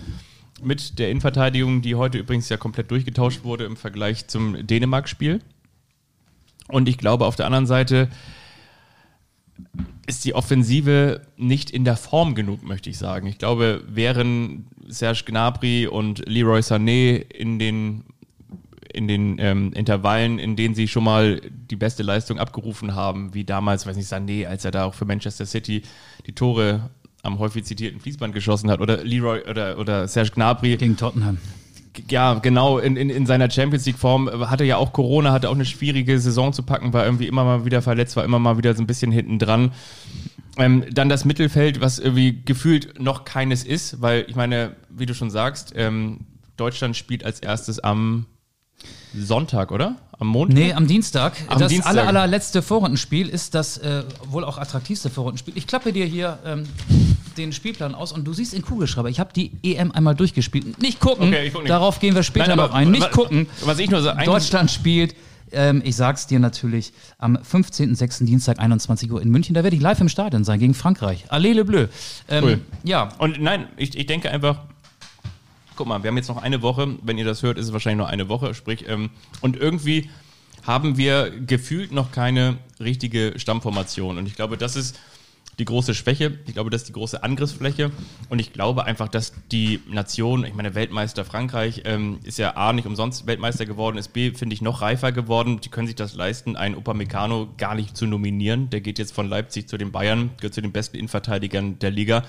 Mit der Innenverteidigung, die heute übrigens ja komplett durchgetauscht wurde im Vergleich zum Dänemark-Spiel. Und ich glaube auf der anderen Seite ist die Offensive nicht in der Form genug, möchte ich sagen. Ich glaube, wären Serge Gnabry und Leroy Sané in den in den ähm, Intervallen, in denen sie schon mal die beste Leistung abgerufen haben, wie damals, weiß nicht, Sané, als er da auch für Manchester City die Tore am häufig zitierten Fließband geschossen hat, oder Leroy oder, oder Serge Gnabry. Gegen Tottenham. Ja, genau, in, in, in seiner Champions League-Form hatte ja auch Corona, hatte auch eine schwierige Saison zu packen, war irgendwie immer mal wieder verletzt, war immer mal wieder so ein bisschen hinten dran. Ähm, dann das Mittelfeld, was irgendwie gefühlt noch keines ist, weil ich meine, wie du schon sagst, ähm, Deutschland spielt als erstes am Sonntag, oder? Am Montag? Nee, am Dienstag. Am das Dienstag. aller, allerletzte Vorrundenspiel ist das äh, wohl auch attraktivste Vorrundenspiel. Ich klappe dir hier ähm, den Spielplan aus und du siehst in Kugelschreiber, ich habe die EM einmal durchgespielt. Nicht gucken, Okay, guck nicht. darauf gehen wir später Nein, noch ein. Nicht gucken. Was ich nur so Deutschland spielt, ähm, ich sag's dir natürlich, am 15.06. Dienstag 21 Uhr in München. Da werde ich live im Stadion sein gegen Frankreich. Allez le bleu. Ähm, Cool. Ja, Und nein, ich, ich denke einfach, guck mal, wir haben jetzt noch eine Woche, wenn ihr das hört, ist es wahrscheinlich nur eine Woche, sprich, ähm, und irgendwie haben wir gefühlt noch keine richtige Stammformation. Und ich glaube, das ist die große Schwäche. Ich glaube, das ist die große Angriffsfläche. Und ich glaube einfach, dass die Nation, ich meine, Weltmeister Frankreich ähm, ist ja A, nicht umsonst Weltmeister geworden, ist B, finde ich, noch reifer geworden. Die können sich das leisten, einen Upamecano gar nicht zu nominieren. Der geht jetzt von Leipzig zu den Bayern, gehört zu den besten Innenverteidigern der Liga.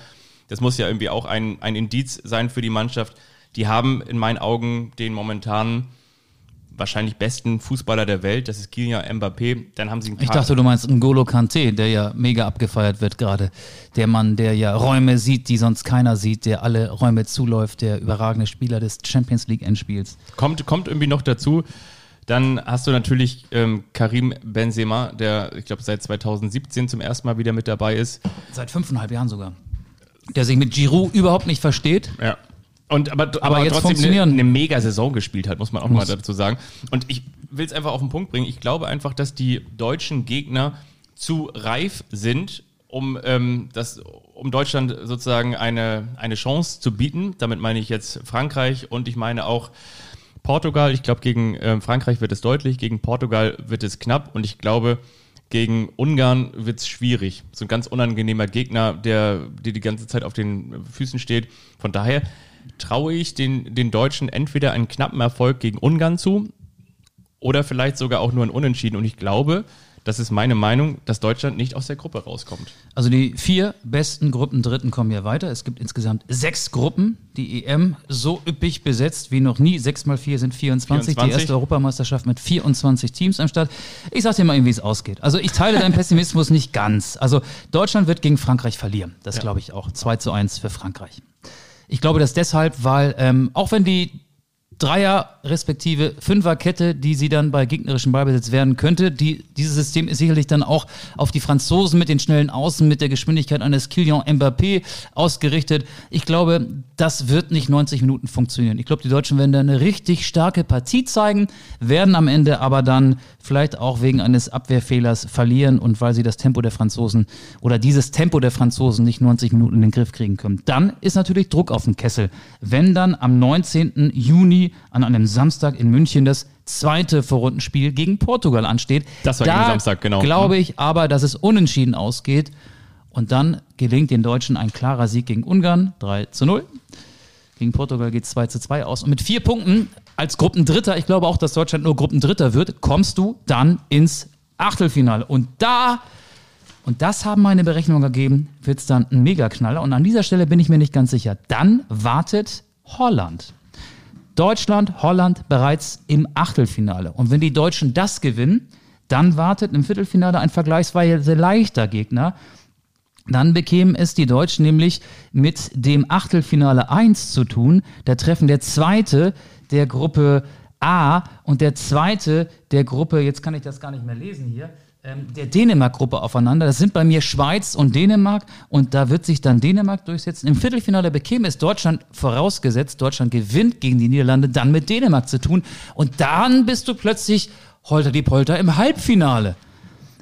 Das muss ja irgendwie auch ein, ein Indiz sein für die Mannschaft. Die haben in meinen Augen den momentanen wahrscheinlich besten Fußballer der Welt, das ist Kylian Mbappé. Dann haben sie einen Ich dachte, du meinst N'Golo Kante, der ja mega abgefeiert wird gerade. Der Mann, der ja Räume sieht, die sonst keiner sieht, der alle Räume zuläuft, der überragende Spieler des Champions League Endspiels. kommt, kommt irgendwie noch dazu. Dann hast du natürlich ähm, Karim Benzema, der, ich glaube, seit 2017 zum ersten Mal wieder mit dabei ist. Seit fünfeinhalb Jahren sogar. Der sich mit Giroud überhaupt nicht versteht. Ja. Und aber, aber, jetzt trotzdem eine, eine mega Saison gespielt hat, muss man auch Muss. mal dazu sagen. Und ich will es einfach auf den Punkt bringen. Ich glaube einfach, dass die deutschen Gegner zu reif sind, um ähm, das, um Deutschland sozusagen eine, eine Chance zu bieten. Damit meine ich jetzt Frankreich und ich meine auch Portugal. Ich glaube, gegen ähm, Frankreich wird es deutlich, gegen Portugal wird es knapp und ich glaube, gegen Ungarn wird es schwierig. So ein ganz unangenehmer Gegner, der dir die ganze Zeit auf den Füßen steht. Von daher traue ich den, den Deutschen entweder einen knappen Erfolg gegen Ungarn zu oder vielleicht sogar auch nur ein Unentschieden. Und ich glaube, das ist meine Meinung, dass Deutschland nicht aus der Gruppe rauskommt. Also die vier besten Gruppendritten kommen hier weiter. Es gibt insgesamt sechs Gruppen. Die EM so üppig besetzt wie noch nie. Sechs mal vier sind 24. 24. Die erste Europameisterschaft mit 24 Teams am Start. Ich sag dir mal, wie es ausgeht. Also ich teile deinen Pessimismus nicht ganz. Also Deutschland wird gegen Frankreich verlieren. Das glaube ich auch. 2 zu 1 für Frankreich. Ich glaube das deshalb, weil ähm, auch wenn die Dreier respektive Fünferkette, die sie dann bei gegnerischem Ballbesitz werden könnte. Die, dieses System ist sicherlich dann auch auf die Franzosen mit den schnellen Außen, mit der Geschwindigkeit eines Kylian Mbappé ausgerichtet. Ich glaube, das wird nicht 90 Minuten funktionieren. Ich glaube, die Deutschen werden da eine richtig starke Partie zeigen, werden am Ende aber dann vielleicht auch wegen eines Abwehrfehlers verlieren und weil sie das Tempo der Franzosen oder dieses Tempo der Franzosen nicht 90 Minuten in den Griff kriegen können. Dann ist natürlich Druck auf den Kessel. Wenn dann am 19. Juni an einem Samstag in München das zweite Vorrundenspiel gegen Portugal ansteht. Das war da gegen Samstag, genau. Glaube ich aber, dass es unentschieden ausgeht. Und dann gelingt den Deutschen ein klarer Sieg gegen Ungarn, 3 zu 0. Gegen Portugal geht es 2 zu 2 aus. Und mit vier Punkten als Gruppendritter, ich glaube auch, dass Deutschland nur Gruppendritter wird, kommst du dann ins Achtelfinale. Und da, und das haben meine Berechnungen gegeben, wird es dann ein Megaknaller. Und an dieser Stelle bin ich mir nicht ganz sicher. Dann wartet Holland. Deutschland, Holland bereits im Achtelfinale. Und wenn die Deutschen das gewinnen, dann wartet im Viertelfinale ein vergleichsweise leichter Gegner. Dann bekämen es die Deutschen nämlich mit dem Achtelfinale 1 zu tun. Da treffen der zweite der Gruppe A und der zweite der Gruppe, jetzt kann ich das gar nicht mehr lesen hier, der Dänemark-Gruppe aufeinander. Das sind bei mir Schweiz und Dänemark und da wird sich dann Dänemark durchsetzen. Im Viertelfinale bekäme es Deutschland vorausgesetzt, Deutschland gewinnt gegen die Niederlande, dann mit Dänemark zu tun und dann bist du plötzlich holter die Polter im Halbfinale.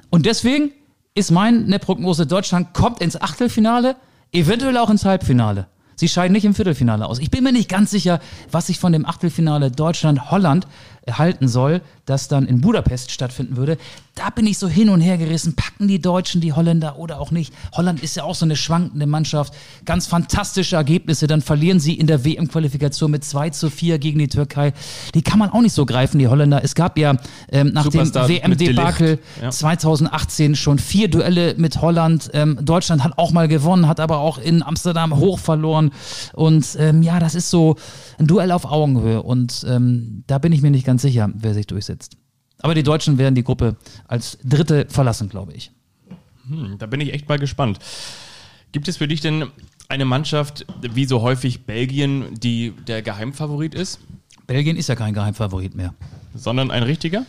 Und deswegen ist meine Prognose, Deutschland kommt ins Achtelfinale, eventuell auch ins Halbfinale. Sie scheiden nicht im Viertelfinale aus. Ich bin mir nicht ganz sicher, was ich von dem Achtelfinale Deutschland-Holland halten soll, das dann in Budapest stattfinden würde. Da bin ich so hin und her gerissen. Packen die Deutschen die Holländer oder auch nicht? Holland ist ja auch so eine schwankende Mannschaft. Ganz fantastische Ergebnisse. Dann verlieren sie in der WM-Qualifikation mit 2 zu 4 gegen die Türkei. Die kann man auch nicht so greifen, die Holländer. Es gab ja ähm, nach Superstar dem WM-Debakel ja. 2018 schon vier Duelle mit Holland. Ähm, Deutschland hat auch mal gewonnen, hat aber auch in Amsterdam hoch verloren. Und ähm, ja, das ist so ein Duell auf Augenhöhe. Und ähm, da bin ich mir nicht ganz sicher, wer sich durchsetzt. Aber die Deutschen werden die Gruppe als Dritte verlassen, glaube ich. Hm, da bin ich echt mal gespannt. Gibt es für dich denn eine Mannschaft, wie so häufig Belgien, die der Geheimfavorit ist, Belgien ist ja kein Geheimfavorit mehr. sondern ein richtiger?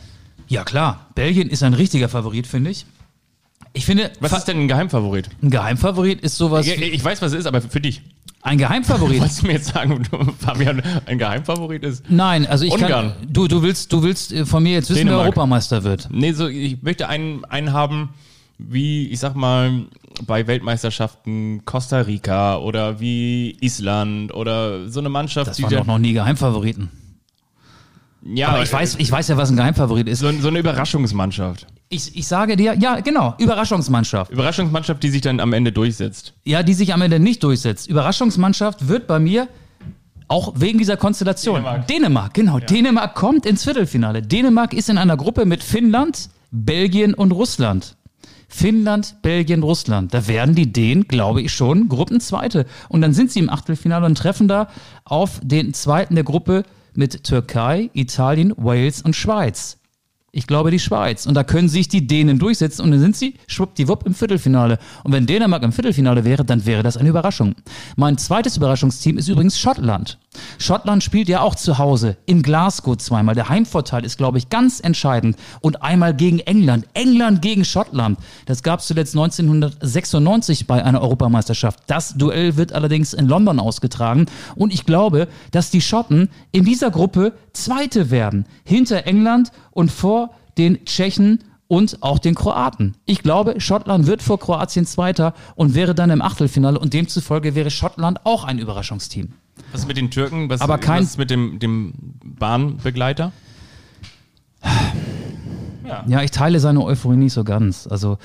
Ja, klar. Belgien ist ein richtiger Favorit, finde ich. Ich finde, Was ist denn ein Geheimfavorit? ein Geheimfavorit ist sowas. Ich, ich weiß, was es ist, aber für dich. Ein Geheimfavorit. Wolltest du mir jetzt sagen, du, Fabian, ein Geheimfavorit ist? Nein, also ich Ungarn. kann. Du, du willst, du willst äh, von mir jetzt wissen, wer Dänemark. Europameister wird. Nee, so, ich möchte einen, einen haben, wie, ich sag mal, bei Weltmeisterschaften Costa Rica oder wie Island oder so eine Mannschaft, Das die waren doch noch nie Geheimfavoriten. ja, Aber ich weiß, ich weiß ja, was ein Geheimfavorit ist. so, so eine Überraschungsmannschaft. Ich, ich sage dir, ja, genau, Überraschungsmannschaft. Überraschungsmannschaft, die sich dann am Ende durchsetzt. Ja, die sich am Ende nicht durchsetzt. Überraschungsmannschaft wird bei mir auch wegen dieser Konstellation. Dänemark. Dänemark, genau. Dänemark kommt ins Viertelfinale. Dänemark ist in einer Gruppe mit Finnland, Belgien und Russland. Finnland, Belgien, Russland. Da werden die Dänen, glaube ich schon, Gruppenzweite. Und dann sind sie im Achtelfinale und treffen da auf den zweiten der Gruppe mit Türkei, Italien, Wales und Schweiz. Ich glaube die Schweiz. Und da können sich die Dänen durchsetzen und dann sind sie schwuppdiwupp im Viertelfinale. Und wenn Dänemark im Viertelfinale wäre, dann wäre das eine Überraschung. Mein zweites Überraschungsteam ist übrigens Schottland. Schottland spielt ja auch zu Hause in Glasgow zweimal. Der Heimvorteil ist, glaube ich, ganz entscheidend. Und einmal gegen England. England gegen Schottland. Das gab es zuletzt 1996 bei einer Europameisterschaft. Das Duell wird allerdings in London ausgetragen. Und ich glaube, dass die Schotten in dieser Gruppe Zweite werden. Hinter England und vor den Tschechen und auch den Kroaten. Ich glaube, Schottland wird vor Kroatien Zweiter und wäre dann im Achtelfinale und demzufolge wäre Schottland auch ein Überraschungsteam. Was ist mit den Türken? Was, Aber kein- was ist mit dem, dem Bahnbegleiter? Ja, ich teile seine Euphorie nicht so ganz. Also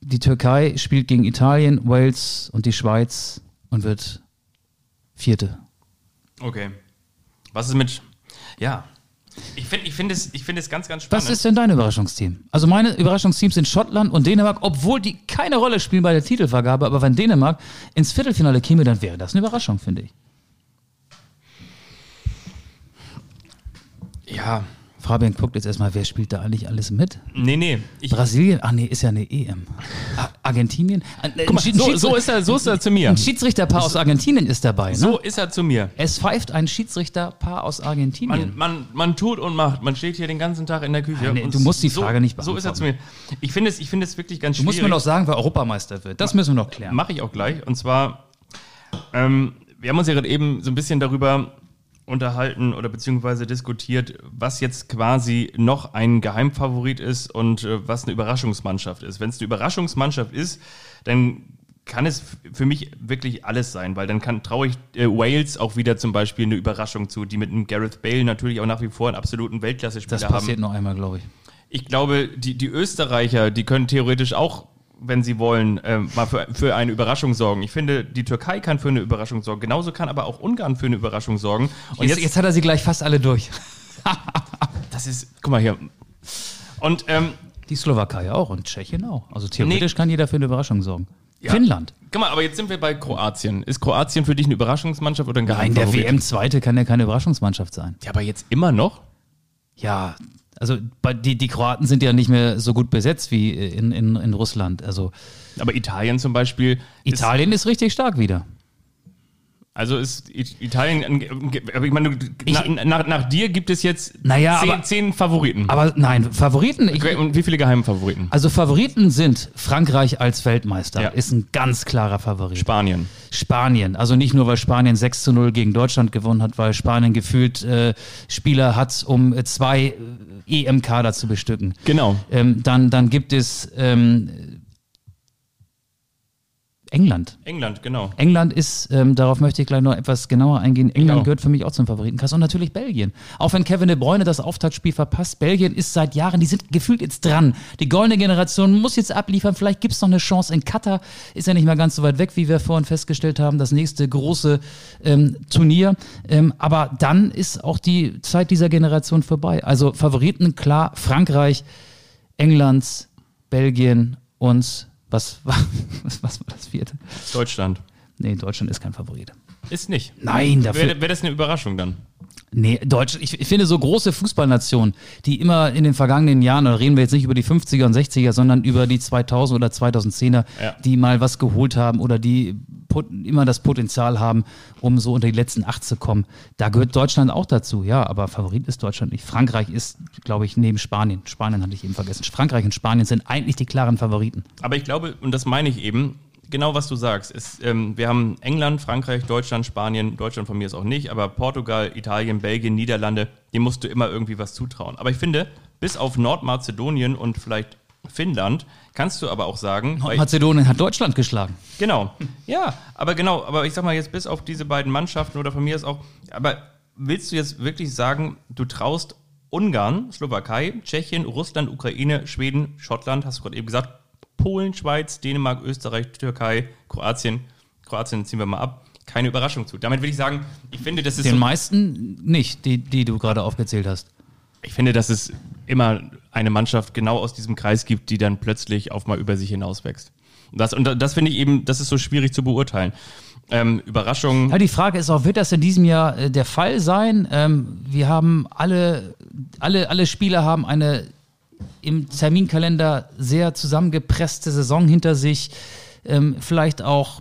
die Türkei spielt gegen Italien, Wales und die Schweiz und wird Vierte. Okay. Was ist mit. Ja. Ich finde ich find es, ich find es ganz, ganz spannend. Was ist denn dein Überraschungsteam? Also meine Überraschungsteams sind Schottland und Dänemark, obwohl die keine Rolle spielen bei der Titelvergabe, aber wenn Dänemark ins Viertelfinale käme, dann wäre das eine Überraschung, finde ich. Ja. Fabian guckt jetzt erstmal, wer spielt da eigentlich alles mit? Nee, nee. Brasilien? Ach nee, ist ja eine EM. Argentinien? Ein, guck mal, so, so, ist er, so ist er zu mir. Ein Schiedsrichterpaar aus Argentinien ist dabei. Ne? So ist er zu mir. Es pfeift ein Schiedsrichterpaar aus Argentinien. Man, man, man tut und macht. Man steht hier den ganzen Tag in der Küche. Nee, und du musst die so, Frage nicht So ist er zu beantworten. mir. Ich finde es, ich finde es wirklich ganz du schwierig. musst mir noch sagen, wer Europameister wird. Das müssen wir noch klären. Mache ich auch gleich. Und zwar, ähm, wir haben uns ja gerade eben so ein bisschen darüber unterhalten oder beziehungsweise diskutiert, was jetzt quasi noch ein Geheimfavorit ist und äh, was eine Überraschungsmannschaft ist. Wenn es eine Überraschungsmannschaft ist, dann kann es für mich wirklich alles sein, weil dann kann traue ich äh, Wales auch wieder zum Beispiel eine Überraschung zu, die mit einem Gareth Bale natürlich auch nach wie vor einen absoluten Weltklasse-Spieler Das haben. passiert noch einmal, glaube ich. Ich glaube, die, die Österreicher, die können theoretisch auch, wenn sie wollen, ähm, mal für, für eine Überraschung sorgen. Ich finde, die Türkei kann für eine Überraschung sorgen. Genauso kann aber auch Ungarn für eine Überraschung sorgen. Und Jetzt, jetzt hat er sie gleich fast alle durch. das ist, guck mal hier. Und ähm, Die Slowakei auch und Tschechien auch. Also theoretisch kann jeder für eine Überraschung sorgen. Ja. Finnland. guck mal, aber jetzt sind wir bei Kroatien. Ist Kroatien für dich eine Überraschungsmannschaft oder ein Nein, der Geheimfavorit? WM-Zweite kann ja keine Überraschungsmannschaft sein. Ja, aber jetzt immer noch? Ja, also die, die Kroaten sind ja nicht mehr so gut besetzt wie in, in, in Russland. Also Aber Italien zum Beispiel. ist- Italien ist richtig stark wieder. Also ist Italien, aber ich meine, nach, nach, nach, dir gibt es jetzt naja, zehn, aber, zehn, Favoriten. Aber nein, Favoriten. Ich, und wie viele geheime Favoriten? Also Favoriten sind Frankreich als Weltmeister, ja. ist ein ganz klarer Favorit. Spanien. Spanien. Also nicht nur, weil Spanien 6 zu 0 gegen Deutschland gewonnen hat, weil Spanien gefühlt äh, Spieler hat, um zwei EM-Kader zu bestücken. Genau. Ähm, dann, dann gibt es ähm, England. England, genau. England ist, ähm, darauf möchte ich gleich noch etwas genauer eingehen, England genau. gehört für mich auch zum Favoritenkreis und natürlich Belgien. Auch wenn Kevin de Bruyne das Auftaktspiel verpasst, Belgien ist seit Jahren, die sind gefühlt jetzt dran. Die goldene Generation muss jetzt abliefern, vielleicht gibt es noch eine Chance in Katar, ist ja nicht mehr ganz so weit weg, wie wir vorhin festgestellt haben, das nächste große ähm, Turnier. Ähm, aber dann ist auch die Zeit dieser Generation vorbei. Also Favoriten, klar, Frankreich, England, Belgien und was war, was, was war das vierte? Deutschland. Nee, Deutschland ist kein Favorit. Ist nicht. Nein, dafür. Wäre wär das eine Überraschung dann? Nee, Deutschland, ich, ich, finde so große Fußballnationen, die immer in den vergangenen Jahren, da reden wir jetzt nicht über die 50er und 60er, sondern über die 2000 oder 2010er, ja. die mal was geholt haben oder die immer das Potenzial haben, um so unter die letzten acht zu kommen. Da gehört Deutschland auch dazu, ja, aber Favorit ist Deutschland nicht. Frankreich ist, glaube ich, neben Spanien. Spanien hatte ich eben vergessen. Frankreich und Spanien sind eigentlich die klaren Favoriten. Aber ich glaube, und das meine ich eben, genau was du sagst. Ist, ähm, wir haben England, Frankreich, Deutschland, Spanien, Deutschland von mir ist auch nicht, aber Portugal, Italien, Belgien, Niederlande, dem musst du immer irgendwie was zutrauen. Aber ich finde, bis auf Nordmazedonien und vielleicht Finnland kannst du aber auch sagen. Nordmazedonien hat Deutschland geschlagen. Genau. Ja, aber genau, aber ich sag mal jetzt bis auf diese beiden Mannschaften oder von mir ist auch, aber willst du jetzt wirklich sagen, du traust Ungarn, Slowakei, Tschechien, Russland, Ukraine, Schweden, Schottland, hast du gerade eben gesagt, Polen, Schweiz, Dänemark, Österreich, Türkei, Kroatien. Kroatien ziehen wir mal ab. Keine Überraschung zu. Damit will ich sagen, ich finde, das ist. Den so meisten nicht, die, die du gerade aufgezählt hast. Ich finde, dass es immer eine Mannschaft genau aus diesem Kreis gibt, die dann plötzlich auf mal über sich hinauswächst. Das, und das finde ich eben, das ist so schwierig zu beurteilen. Ähm, Überraschungen. Ja, die Frage ist auch, wird das in diesem Jahr äh, der Fall sein? Ähm, wir haben alle, alle, alle Spieler haben eine im Terminkalender sehr zusammengepresste Saison hinter sich, ähm, vielleicht auch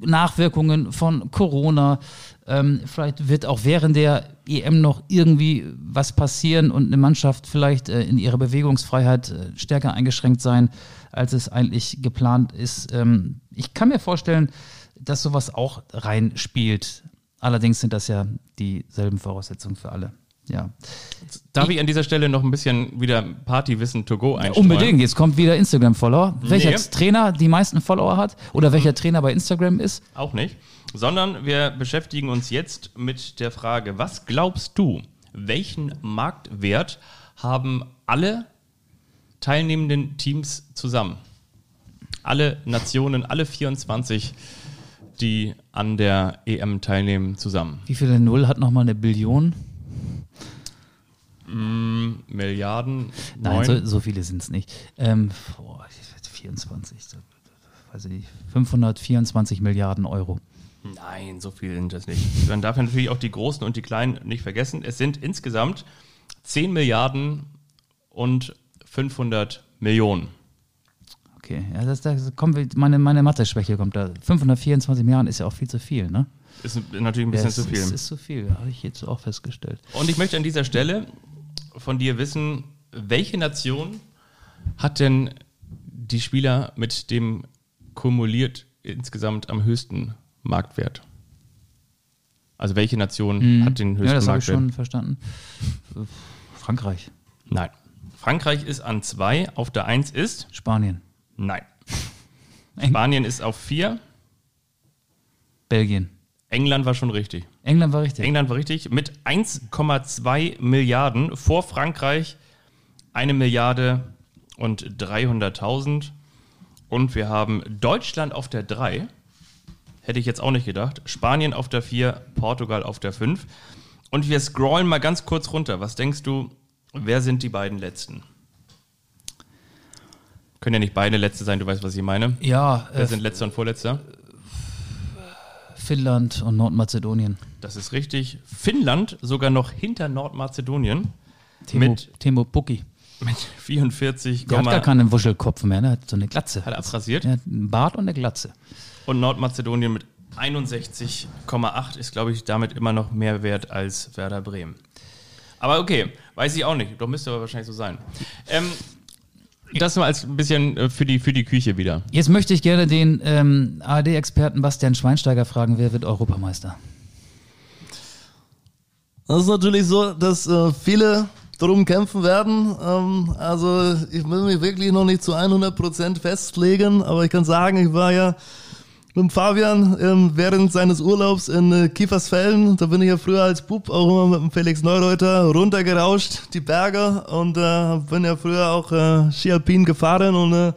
Nachwirkungen von Corona. Ähm, vielleicht wird auch während der EM noch irgendwie was passieren und eine Mannschaft vielleicht äh, in ihrer Bewegungsfreiheit äh, stärker eingeschränkt sein, als es eigentlich geplant ist. Ähm, ich kann mir vorstellen, dass sowas auch reinspielt. Allerdings sind das ja dieselben Voraussetzungen für alle. Ja. Darf ich an dieser Stelle noch ein bisschen wieder Partywissen to go einstellen? Unbedingt, jetzt kommt wieder Instagram-Follower. Welcher nee. Trainer die meisten Follower hat oder welcher hm. Trainer bei Instagram ist? Auch nicht. Sondern wir beschäftigen uns jetzt mit der Frage, was glaubst du, welchen Marktwert haben alle teilnehmenden Teams zusammen? Alle Nationen, alle 24, die an der EM teilnehmen, zusammen. Wie viele Null hat nochmal eine Billion? Mm, Milliarden? Nein, so, so, viele sind es nicht. Ähm, boah, 24, weiß ich nicht, 524 Milliarden Euro. Nein, so viel sind das nicht. Man darf natürlich auch die Großen und die Kleinen nicht vergessen. Es sind insgesamt 10 Milliarden und 500 Millionen. Okay, ja, das, das kommt, meine, meine Mathe-Schwäche kommt da. 524 Milliarden ist ja auch viel zu viel, ne? Ist natürlich ein bisschen ja, zu viel. Das ist zu viel, habe ich jetzt auch festgestellt. Und ich möchte an dieser Stelle von dir wissen, welche Nation hat denn die Spieler mit dem kumuliert insgesamt am höchsten Marktwert? Also welche Nation hm. hat den höchsten Marktwert? Ja, das habe ich schon verstanden. Frankreich. Nein. Frankreich ist an zwei, auf der eins ist? Spanien. Nein. Spanien ist auf vier. Belgien. England war schon richtig. England war richtig. England war richtig. Mit 1,2 Milliarden vor Frankreich eine Milliarde und 300.000. Und wir haben Deutschland auf der 3. Hätte ich jetzt auch nicht gedacht. Spanien auf der 4, Portugal auf der 5. Und wir scrollen mal ganz kurz runter. Was denkst du, wer sind die beiden Letzten? Können ja nicht beide Letzte sein, du weißt, was ich meine. Ja. Wer äh, sind Letzter und Vorletzter? Finnland und Nordmazedonien. Das ist richtig. Finnland sogar noch hinter Nordmazedonien. Timo, mit, Timo Pucki. Mit 44, Der hat gar keinen Wuschelkopf mehr, der hat so eine Glatze. Hat er abrasiert? Er hat einen Bart und eine Glatze. Und Nordmazedonien mit 61,8 ist, glaube ich, damit immer noch mehr wert als Werder Bremen. Aber okay, weiß ich auch nicht. Doch müsste aber wahrscheinlich so sein. Ähm, das nur als ein bisschen äh, für die, für die Küche wieder. Jetzt möchte ich gerne den ähm, ARD-Experten Bastian Schweinsteiger fragen, wer wird Europameister? Das ist natürlich so, dass äh, viele darum kämpfen werden. Ähm, also ich will mich wirklich noch nicht zu 100% festlegen, aber ich kann sagen, ich war ja mit Fabian ähm, während seines Urlaubs in äh, Kiefersfelden. Da bin ich ja früher als Bub auch immer mit dem Felix Neureuter runtergerauscht, die Berge. Und äh, bin ja früher auch äh, Skialpin gefahren. Und äh,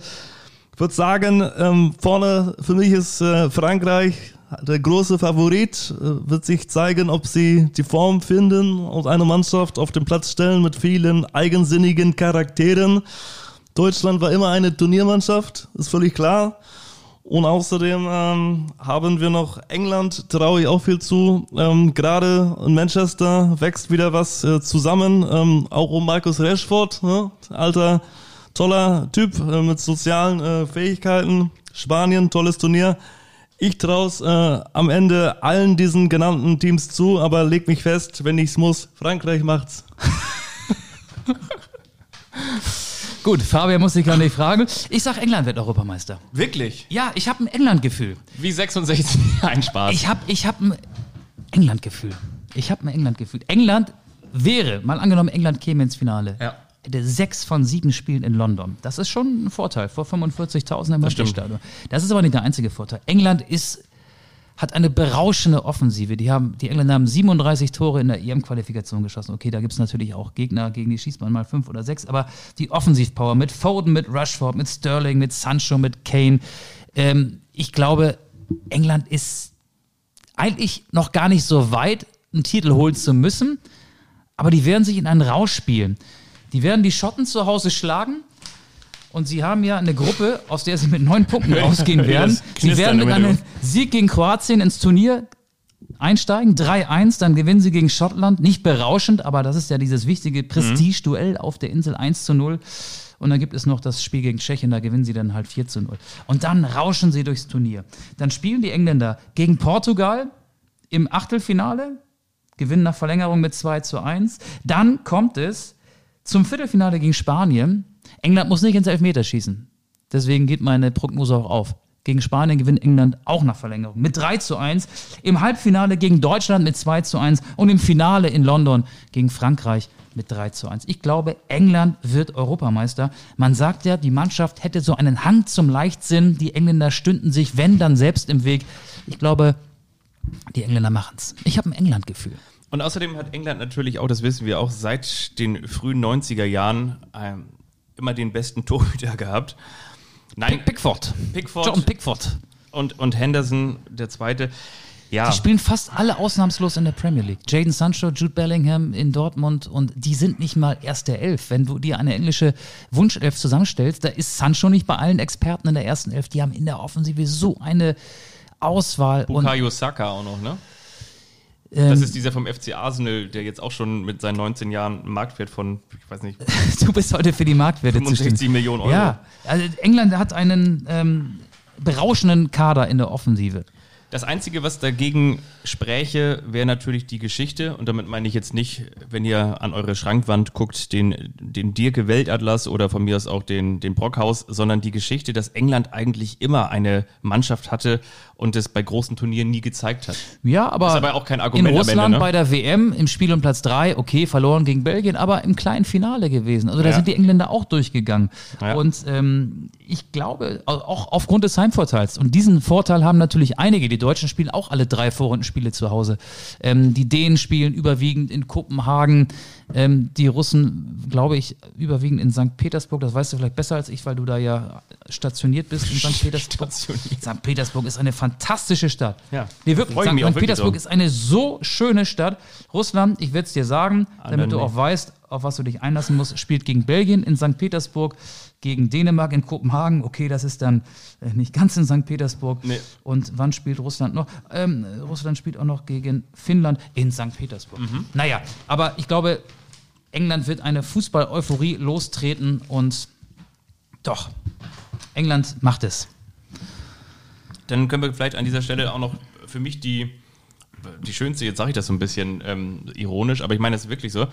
ich würde sagen, ähm, vorne für mich ist äh, Frankreich der große Favorit. Äh, wird sich zeigen, ob sie die Form finden und eine Mannschaft auf den Platz stellen mit vielen eigensinnigen Charakteren. Deutschland war immer eine Turniermannschaft, ist völlig klar. Und außerdem ähm, haben wir noch England, traue ich auch viel zu. Ähm, Gerade in Manchester wächst wieder was äh, zusammen, ähm, auch um Markus Rashford, ne? alter, toller Typ äh, mit sozialen äh, Fähigkeiten. Spanien, tolles Turnier. Ich traue es äh, am Ende allen diesen genannten Teams zu, aber leg mich fest, wenn ich's muss, Frankreich macht's. Gut, Fabian muss ich gar nicht fragen. Ich sag, England wird Europameister. Wirklich? Ja, ich habe ein England-Gefühl. Wie 66 ein Spaß. Ich habe ich hab ein England-Gefühl. Ich habe ein England-Gefühl. England wäre, mal angenommen, England käme ins Finale. Ja. Hätte sechs von sieben Spielen in London. Das ist schon ein Vorteil vor 45.000 im. Stadion. Das ist aber nicht der einzige Vorteil. England ist hat eine berauschende Offensive. Die, haben, die Engländer haben 37 Tore in der EM-Qualifikation geschossen. Okay, da gibt es natürlich auch Gegner, gegen die schießt man mal fünf oder sechs, aber die Offensivpower mit Foden, mit Rushford, mit Sterling, mit Sancho, mit Kane. Ähm, ich glaube, England ist eigentlich noch gar nicht so weit, einen Titel holen zu müssen, aber die werden sich in einen Rausch spielen. Die werden die Schotten zu Hause schlagen. Und sie haben ja eine Gruppe, aus der sie mit neun Punkten rausgehen werden. Sie werden mit einem. Sieg gegen Kroatien ins Turnier einsteigen. 3-1, dann gewinnen sie gegen Schottland. Nicht berauschend, aber das ist ja dieses wichtige Prestige-Duell auf der Insel 1 zu 0. Und dann gibt es noch das Spiel gegen Tschechien, da gewinnen sie dann halt 4 zu 0. Und dann rauschen sie durchs Turnier. Dann spielen die Engländer gegen Portugal im Achtelfinale, gewinnen nach Verlängerung mit 2 zu 1. Dann kommt es zum Viertelfinale gegen Spanien. England muss nicht ins Elfmeterschießen. Deswegen geht meine Prognose auch auf. Gegen Spanien gewinnt England auch nach Verlängerung mit 3 zu 1. Im Halbfinale gegen Deutschland mit 2 zu 1 und im Finale in London gegen Frankreich mit 3 zu 1. Ich glaube, England wird Europameister. Man sagt ja, die Mannschaft hätte so einen Hang zum Leichtsinn. Die Engländer stünden sich, wenn dann selbst im Weg. Ich glaube, die Engländer machen es. Ich habe ein England-Gefühl. Und außerdem hat England natürlich auch, das wissen wir auch, seit den frühen 90er Jahren ähm, immer den besten Torhüter gehabt. Nein, Pickford. Pickford. John Pickford. und, und Henderson, der zweite. Ja, Die spielen fast alle ausnahmslos in der Premier League. Jaden Sancho, Jude Bellingham in Dortmund und die sind nicht mal erste Elf. Wenn du dir eine englische Wunschelf zusammenstellst, da ist Sancho nicht bei allen Experten in der ersten Elf. Die haben in der Offensive so eine Auswahl. Und Bukayo Saka auch noch, ne? Ähm, Das ist dieser vom FC Arsenal, der jetzt auch schon mit seinen 19 Jahren einen Marktwert von, ich weiß nicht, du bist heute für die Marktwerte 65 zuständig. Millionen Euro. Ja, also England hat einen ähm, berauschenden Kader in der Offensive. Das Einzige, was dagegen spräche, wäre natürlich die Geschichte. Und damit meine ich jetzt nicht, wenn ihr an eure Schrankwand guckt, den, den Dirke Weltatlas oder von mir aus auch den, den Brockhaus, sondern die Geschichte, dass England eigentlich immer eine Mannschaft hatte und es bei großen Turnieren nie gezeigt hat. Ja, aber, Ist aber auch kein Argument in Russland Ende, ne? bei der WM im Spiel um Platz 3, okay, verloren gegen Belgien, aber im kleinen Finale gewesen. Also da Ja. sind die Engländer auch durchgegangen. Ja. Und ähm, ich glaube, au- auch aufgrund des Heimvorteils, und diesen Vorteil haben natürlich einige, die Deutschen spielen auch alle drei Vorrundenspiele zu Hause. Ähm, die Dänen spielen überwiegend in Kopenhagen, ähm, die Russen, glaube ich, überwiegend in St. Petersburg. Das weißt du vielleicht besser als ich, weil du da ja stationiert bist in St. Petersburg. St. Petersburg ist eine fantastische Stadt. Ja. Nee, wirklich. St. St. Petersburg ist eine so schöne Stadt. Russland, ich werde es dir sagen, damit du nee. auch weißt, auf was du dich einlassen musst, spielt gegen Belgien in St. Petersburg, gegen Dänemark in Kopenhagen. Okay, das ist dann äh, nicht ganz in St. Petersburg. Nee. Und wann spielt Russland noch? Ähm, Russland spielt auch noch gegen Finnland in St. Petersburg. Mhm. Naja, aber ich glaube, England wird eine Fußball-Euphorie lostreten und doch, England macht es. Dann können wir vielleicht an dieser Stelle auch noch für mich die, die schönste, jetzt sage ich das so ein bisschen ähm, ironisch, aber ich meine es wirklich so.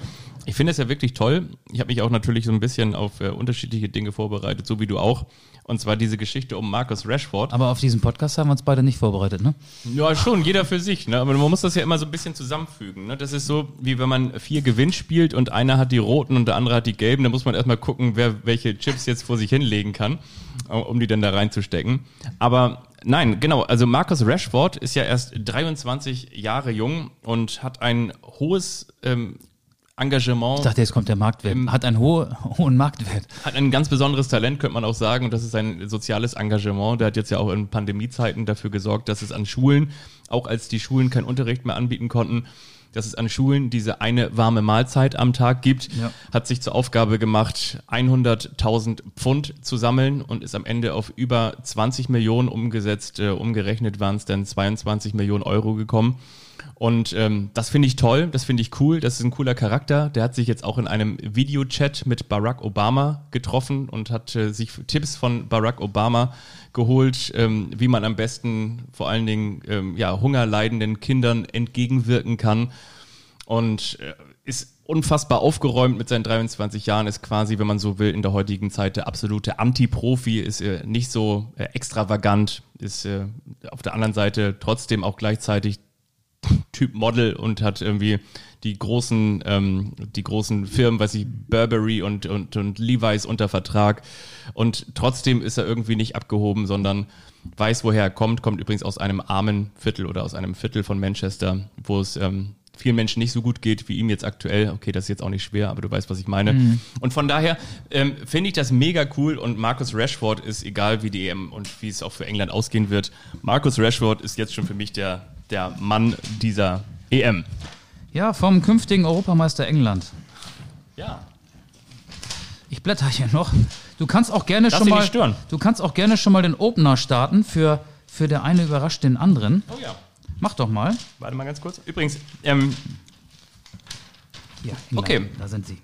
Ich finde es ja wirklich toll. Ich habe mich auch natürlich so ein bisschen auf äh, unterschiedliche Dinge vorbereitet, so wie du auch. Und zwar diese Geschichte um Marcus Rashford. Aber auf diesen Podcast haben wir uns beide nicht vorbereitet, ne? Ja, schon, jeder für sich. Ne? Aber man muss das ja immer so ein bisschen zusammenfügen. Ne? Das ist so, wie wenn man vier Gewinn spielt und einer hat die roten und der andere hat die gelben. Da muss man erstmal gucken, wer welche Chips jetzt vor sich hinlegen kann, um die dann da reinzustecken. Aber nein, genau. Also Marcus Rashford ist ja erst 23 Jahre jung und hat ein hohes ähm, Engagement. Ich dachte, jetzt kommt der Marktwert. Hat einen hohe, hohen Marktwert. Hat ein ganz besonderes Talent, könnte man auch sagen, und das ist ein soziales Engagement. Der hat jetzt ja auch in Pandemiezeiten dafür gesorgt, dass es an Schulen, auch als die Schulen keinen Unterricht mehr anbieten konnten, dass es an Schulen diese eine warme Mahlzeit am Tag gibt, Ja. hat sich zur Aufgabe gemacht, 100.000 Pfund zu sammeln und ist am Ende auf über 20 Millionen umgesetzt. Äh, umgerechnet waren es dann 22 Millionen Euro gekommen. Und ähm, das finde ich toll, das finde ich cool, das ist ein cooler Charakter. Der hat sich jetzt auch in einem Videochat mit Barack Obama getroffen und hat äh, sich Tipps von Barack Obama geholt, ähm, wie man am besten vor allen Dingen ähm, ja, hungerleidenden Kindern entgegenwirken kann. Und äh, ist unfassbar aufgeräumt mit seinen 23 Jahren, ist quasi, wenn man so will, in der heutigen Zeit der absolute Anti-Profi, ist äh, nicht so äh, extravagant, ist äh, auf der anderen Seite trotzdem auch gleichzeitig Typ Model und hat irgendwie die großen, ähm, die großen Firmen, weiß ich, Burberry und, und, und Levi's unter Vertrag. Und trotzdem ist er irgendwie nicht abgehoben, sondern weiß, woher er kommt. Kommt übrigens aus einem armen Viertel oder aus einem Viertel von Manchester, wo es ähm, vielen Menschen nicht so gut geht wie ihm jetzt aktuell. Okay, das ist jetzt auch nicht schwer, aber du weißt, was ich meine. Und von daher ähm, finde ich das mega cool und Marcus Rashford ist, egal wie die EM und wie es auch für England ausgehen wird, Marcus Rashford ist jetzt schon für mich der, der Mann dieser EM. Ja, vom künftigen Europameister England. Ja. Ich blätter hier noch. Du kannst auch gerne Lass schon mal. stören. Du kannst auch gerne schon mal den Opener starten für, für der eine überrascht den anderen. Oh ja. Mach doch mal. Warte mal ganz kurz. Übrigens, ähm, Ja, Okay. Da sind sie.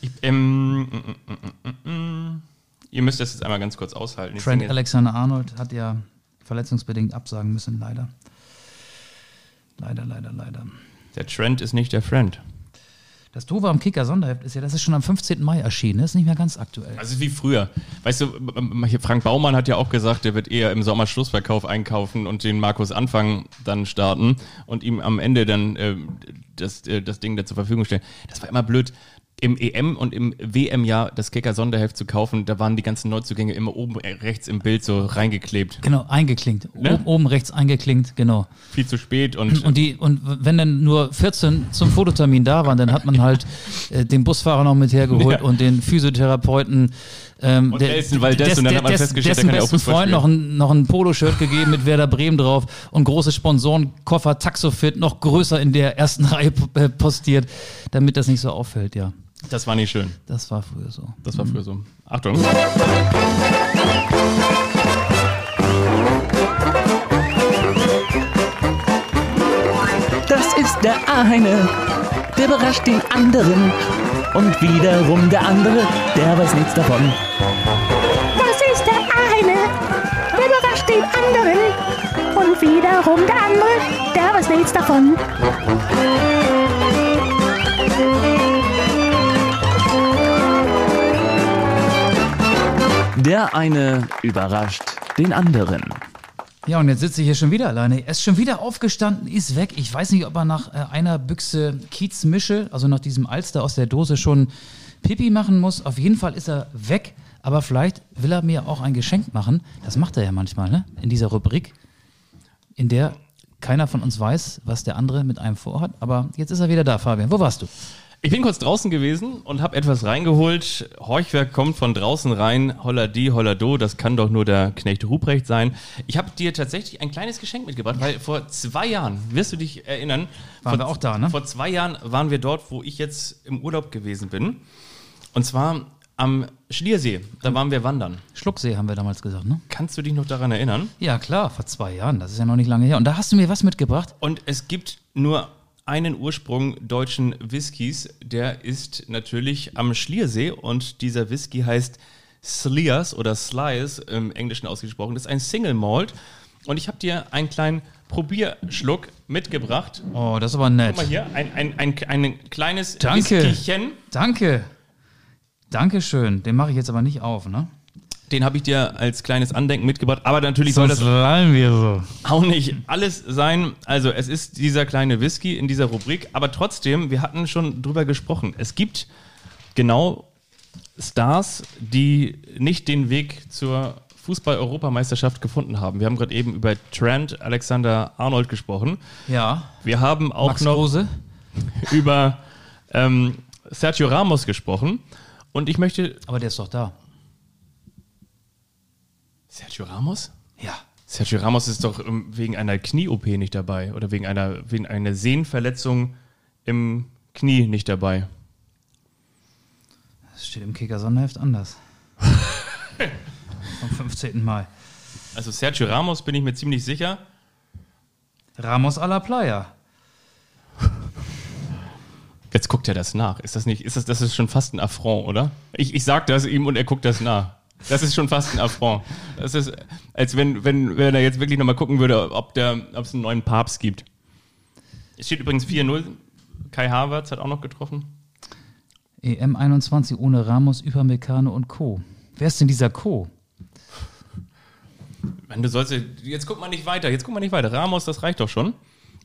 ich, ähm, mm, mm, mm, mm, mm. ihr müsst das jetzt einmal ganz kurz aushalten. Trent Alexander Arnold hat ja verletzungsbedingt absagen müssen, leider. Leider, leider, leider. der Trent ist nicht der Friend. Das Doofe am Kicker Sonderheft ist ja, das ist schon am 15. Mai erschienen. Das ist nicht mehr ganz aktuell. Also wie früher. Weißt du, Frank Baumann hat ja auch gesagt, der wird eher im Sommer Schlussverkauf einkaufen und den Markus Anfang dann starten und ihm am Ende dann äh, das, äh, das Ding da zur Verfügung stellen. Das war immer blöd. Im EM und im WM-Jahr das Kicker Sonderheft zu kaufen, da waren die ganzen Neuzugänge immer oben rechts im Bild so reingeklebt. Genau, eingeklinkt. Ne? Oben, oben rechts eingeklinkt, genau. Viel zu spät und, Und, die, und wenn dann nur 14 zum Fototermin da waren, dann hat man halt äh, den Busfahrer noch mit hergeholt Ja. und den Physiotherapeuten. Ähm, Und Nelson Valdez, und dann hat man festgestellt, dessen der kann ja auch besten Freund noch ein, noch ein Poloshirt gegeben mit Werder Bremen drauf und große Sponsoren, Koffer, Taxofit noch größer in der ersten Reihe äh, postiert, damit das nicht so auffällt, ja. Das war nicht schön. Das war früher so. Das war früher so. Achtung. Das ist der eine, der überrascht den anderen. Und wiederum der andere, der weiß nichts davon. Das ist der eine, der überrascht den anderen. Und wiederum der andere, der weiß nichts davon. Der eine überrascht den anderen. Ja, und jetzt sitze ich hier schon wieder alleine. Er ist schon wieder aufgestanden, ist weg. Ich weiß nicht, ob er nach äh, einer Büchse Kiezmische, also nach diesem Alster aus der Dose, schon Pipi machen muss. Auf jeden Fall ist er weg. Aber vielleicht will er mir auch ein Geschenk machen. Das macht er ja manchmal, ne? In dieser Rubrik, in der keiner von uns weiß, was der andere mit einem vorhat. Aber jetzt ist er wieder da, Fabian. Wo warst du? Ich bin kurz draußen gewesen und habe etwas reingeholt. Horchwerk kommt von draußen rein. Holla die, holla do. Das kann doch nur der Knecht Ruprecht sein. Ich habe dir tatsächlich ein kleines Geschenk mitgebracht, weil vor zwei Jahren, wirst du dich erinnern, Waren vor, wir auch da, ne? Vor zwei Jahren waren wir dort, wo ich jetzt im Urlaub gewesen bin. Und zwar am Schliersee. Da waren wir wandern. Schlucksee haben wir damals gesagt, ne? Kannst du dich noch daran erinnern? Ja, klar, vor zwei Jahren. Das ist ja noch nicht lange her. Und da hast du mir was mitgebracht. Und es gibt nur einen Ursprung deutschen Whiskys, der ist natürlich am Schliersee und dieser Whisky heißt Slears oder Sliers im Englischen ausgesprochen. Das ist ein Single Malt Und ich habe dir einen kleinen Probierschluck mitgebracht. Oh, das ist aber nett. Guck mal hier, ein, ein, ein, ein kleines Danke. Whiskeychen. Danke. Dankeschön. Den mache ich jetzt aber nicht auf, ne? Den habe ich dir als kleines Andenken mitgebracht. Aber natürlich soll das wir so. auch nicht alles sein. Also es ist dieser kleine Whisky in dieser Rubrik. Aber trotzdem, wir hatten schon drüber gesprochen. Es gibt genau Stars, die nicht den Weg zur Fußball-Europameisterschaft gefunden haben. Wir haben gerade eben über Trent Alexander Arnold gesprochen. Ja. Wir haben auch Max noch Rose? über ähm, Sergio Ramos gesprochen. Und ich möchte. Aber der ist doch da. Sergio Ramos? Ja. Sergio Ramos ist doch ähm, wegen einer Knie-OP nicht dabei oder wegen einer, wegen einer Sehnenverletzung im Knie nicht dabei. Das steht im Kicker-Sonderheft anders. Vom 15. Mal. Also Sergio Ramos bin ich mir ziemlich sicher. Ramos a la Playa. Jetzt guckt er das nach. Ist das nicht, ist das, das ist schon fast ein Affront, oder? Ich, ich sag das ihm und er guckt das nach. Das ist schon fast ein Affront. Das ist, als wenn, wenn, wenn er jetzt wirklich nochmal gucken würde, ob, es einen neuen Papst gibt. Es steht übrigens 4-0. Kai Havertz hat auch noch getroffen. EM 21 ohne Ramos, Upamecano und Co. Wer ist denn dieser Co? Mann, du sollst, jetzt guck mal nicht weiter, jetzt guck mal nicht weiter. Ramos, das reicht doch schon.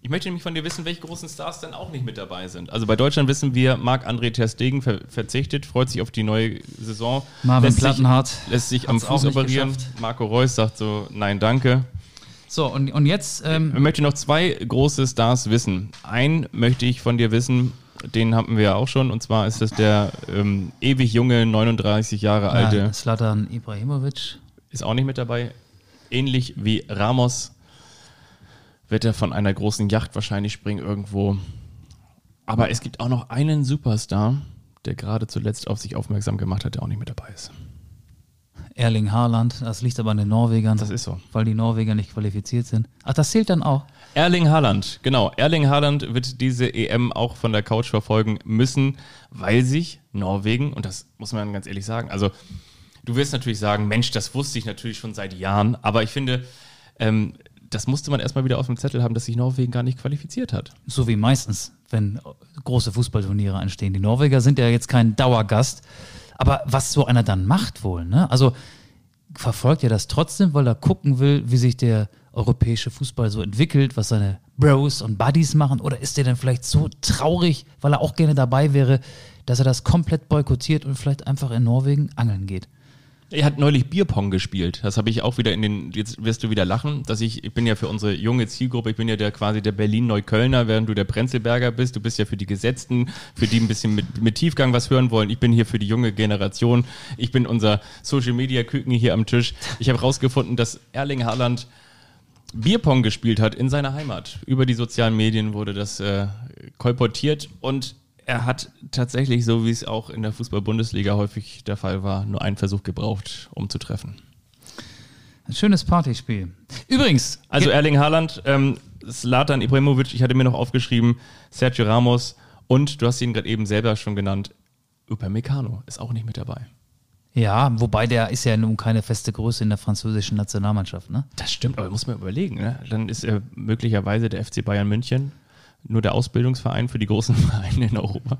Ich möchte nämlich von dir wissen, welche großen Stars dann auch nicht mit dabei sind. Also bei Deutschland wissen wir, Marc-André Ter Stegen ver verzichtet, freut sich auf die neue Saison. Marvin lässt Plattenhardt Sich, lässt sich am Fuß operieren. geschafft. Marco Reus sagt so, nein, danke. So, und, und jetzt, ähm, Ich möchte noch zwei große Stars wissen. Einen möchte ich von dir wissen, den hatten wir ja auch schon, und zwar ist das der ähm, ewig junge, 39 Jahre alte, Slatan Ibrahimovic. ist auch nicht mit dabei. Ähnlich wie Ramos wird er von einer großen Yacht wahrscheinlich springen irgendwo. Aber es gibt auch noch einen Superstar, der gerade zuletzt auf sich aufmerksam gemacht hat, der auch nicht mit dabei ist. Erling Haaland, das liegt aber an den Norwegern. Das ist so. Weil die Norweger nicht qualifiziert sind. Ach, das zählt dann auch. Erling Haaland, genau. Erling Haaland wird diese EM auch von der Couch verfolgen müssen, weil sich Norwegen, und das muss man ganz ehrlich sagen, also du wirst natürlich sagen, Mensch, das wusste ich natürlich schon seit Jahren, aber ich finde, ähm, das musste man erstmal wieder auf dem Zettel haben, dass sich Norwegen gar nicht qualifiziert hat. So wie meistens, wenn große Fußballturniere anstehen. Die Norweger sind ja jetzt kein Dauergast. Aber was so einer dann macht wohl, ne? Also verfolgt er das trotzdem, weil er gucken will, wie sich der europäische Fußball so entwickelt, was seine Bros und Buddies machen? Oder ist er dann vielleicht so traurig, weil er auch gerne dabei wäre, dass er das komplett boykottiert und vielleicht einfach in Norwegen angeln geht? Er hat neulich Bierpong gespielt. Das habe ich auch wieder in den, jetzt wirst du wieder lachen, dass ich, ich bin ja für unsere junge Zielgruppe, ich bin ja der quasi der Berlin-Neuköllner, während du der Prenzlberger bist. Du bist ja für die Gesetzten, für die ein bisschen mit, mit Tiefgang was hören wollen. Ich bin hier für die junge Generation. Ich bin unser Social-Media-Küken hier am Tisch. Ich habe rausgefunden, dass Erling Haaland Bierpong gespielt hat in seiner Heimat. Über die sozialen Medien wurde das äh, kolportiert und er hat tatsächlich, so wie es auch in der Fußball-Bundesliga häufig der Fall war, nur einen Versuch gebraucht, um zu treffen. Ein schönes Partyspiel. Übrigens, Also Erling Haaland, ähm, Slatan Ibrahimovic, ich hatte mir noch aufgeschrieben, Sergio Ramos und du hast ihn gerade eben selber schon genannt, Upamecano ist auch nicht mit dabei. ja, wobei der ist ja nun keine feste Größe in der französischen Nationalmannschaft, ne? Das stimmt, aber muss man überlegen. Ne? Dann ist er möglicherweise der FC Bayern München nur der Ausbildungsverein für die großen Vereine in Europa.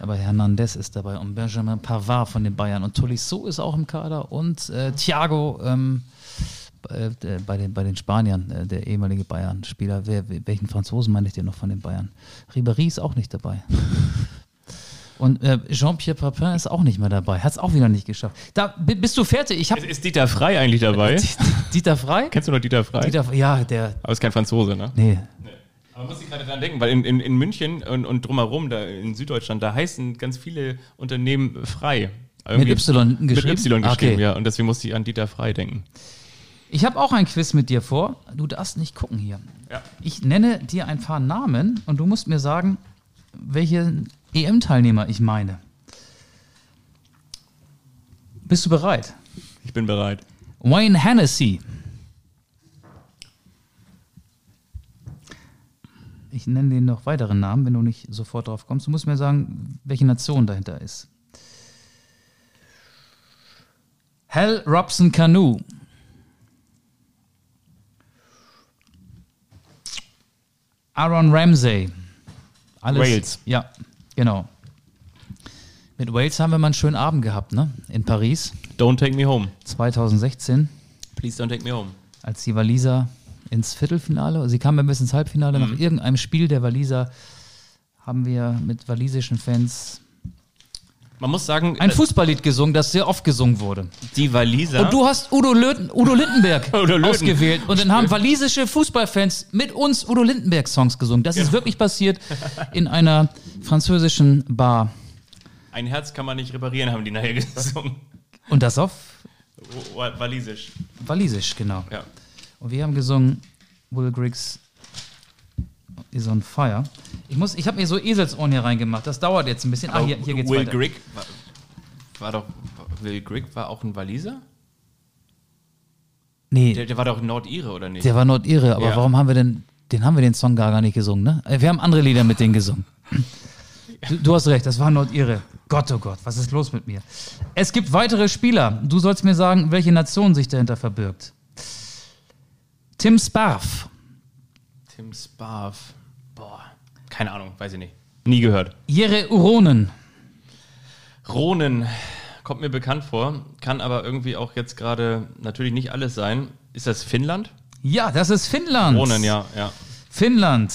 Aber Hernandez ist dabei und Benjamin Pavard von den Bayern und Tolisso ist auch im Kader und äh, Thiago ähm, äh, bei, den, bei den Spaniern, äh, der ehemalige Bayern-Spieler. Welchen Franzosen meine ich denn noch von den Bayern? Ribéry ist auch nicht dabei. Und äh, Jean-Pierre Papin ist auch nicht mehr dabei. Hat es auch wieder nicht geschafft. Da bi- bist du fertig. Ich habe Ist, ist Dieter Frei eigentlich dabei? Dieter Frei. Kennst du noch Dieter Frei? Dieter, ja, der. Aber ist kein Franzose, ne? Nee, Aber muss ich gerade dran denken, weil in, in, in München und, und drumherum, da in Süddeutschland, da heißen ganz viele Unternehmen frei. Irgendwie- Y geschrieben? Mit Y geschrieben, Okay. ja. Und deswegen musste ich an Dieter Frei denken. Ich habe auch ein Quiz mit dir vor. Du darfst nicht gucken hier. Ja. Ich nenne dir ein paar Namen und du musst mir sagen, welche EM-Teilnehmer ich meine. Bist du bereit? Ich bin bereit. Wayne Hennessy. ich nenne den noch weiteren Namen, wenn du nicht sofort drauf kommst. Du musst mir sagen, welche Nation dahinter ist. Hal Robson Canoe. Aaron Ramsey. Alles, Wales. Ja, genau. Mit Wales haben wir mal einen schönen Abend gehabt, ne? In Paris. Don't take me home. 2016. Please don't take me home. Als die Waliser ins Viertelfinale, sie kamen bis ins Halbfinale, nach irgendeinem Spiel der Waliser haben wir mit walisischen Fans Man muss sagen, ein äh, Fußballlied gesungen, das sehr oft gesungen wurde. die Waliser. Und du hast Udo, Löten, Udo Lindenberg Udo ausgewählt. Und dann haben walisische Fußballfans mit uns Udo Lindenberg-Songs gesungen. Das ist wirklich passiert in einer französischen Bar. Ein Herz kann man nicht reparieren, haben die nachher gesungen. Und das auf Wa- Walisisch. walisisch, genau. Ja. Und wir haben gesungen Will Griggs is on fire. Ich, muss- ich habe mir so Eselsohren hier reingemacht. Das dauert jetzt ein bisschen. Ah, hier, hier geht's Will weiter. Grigg war, war doch. Will Grigg war auch ein Waliser? Nee, Der, der war doch Nordire, oder nicht? der war Nordirre. Aber Ja. warum haben wir denn, den haben wir den Song gar, gar nicht gesungen, ne? Äh, Wir haben andere Lieder mit denen gesungen. Du, du hast recht, das war Nordirre. Gott, oh Gott, was ist los mit mir? Es gibt weitere Spieler. Du sollst mir sagen, welche Nation sich dahinter verbirgt. Tim Sparf, Tim Sparv. Boah. Keine Ahnung, weiß ich nicht. Nie gehört. Jere Uronen, Ronen kommt mir bekannt vor, kann aber irgendwie auch jetzt gerade natürlich nicht alles sein. Ist das Finnland? Ja, das ist Finnland. Ronen, ja, ja. Finnland.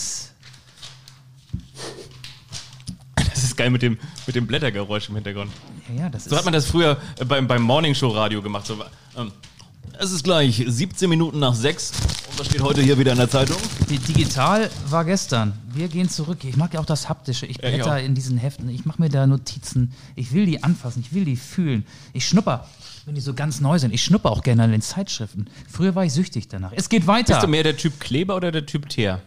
Das ist geil mit dem, mit dem Blättergeräusch im Hintergrund. Ja, ja, das So hat ist. man das früher äh, beim, beim Morningshow-Radio gemacht. So, ähm, es ist gleich 17 Minuten nach 6 und was steht heute hier wieder in der Zeitung? Digital war gestern. Wir gehen zurück. Ich mag ja auch das Haptische. Ich Ja, ich blätter in diesen Heften. Ich mache mir da Notizen. Ich will die anfassen. Ich will die fühlen. Ich schnupper, wenn die so ganz neu sind. Ich schnupper auch gerne an den Zeitschriften. Früher war ich süchtig danach. Es geht weiter. Bist du mehr der Typ Kleber oder der Typ Teer?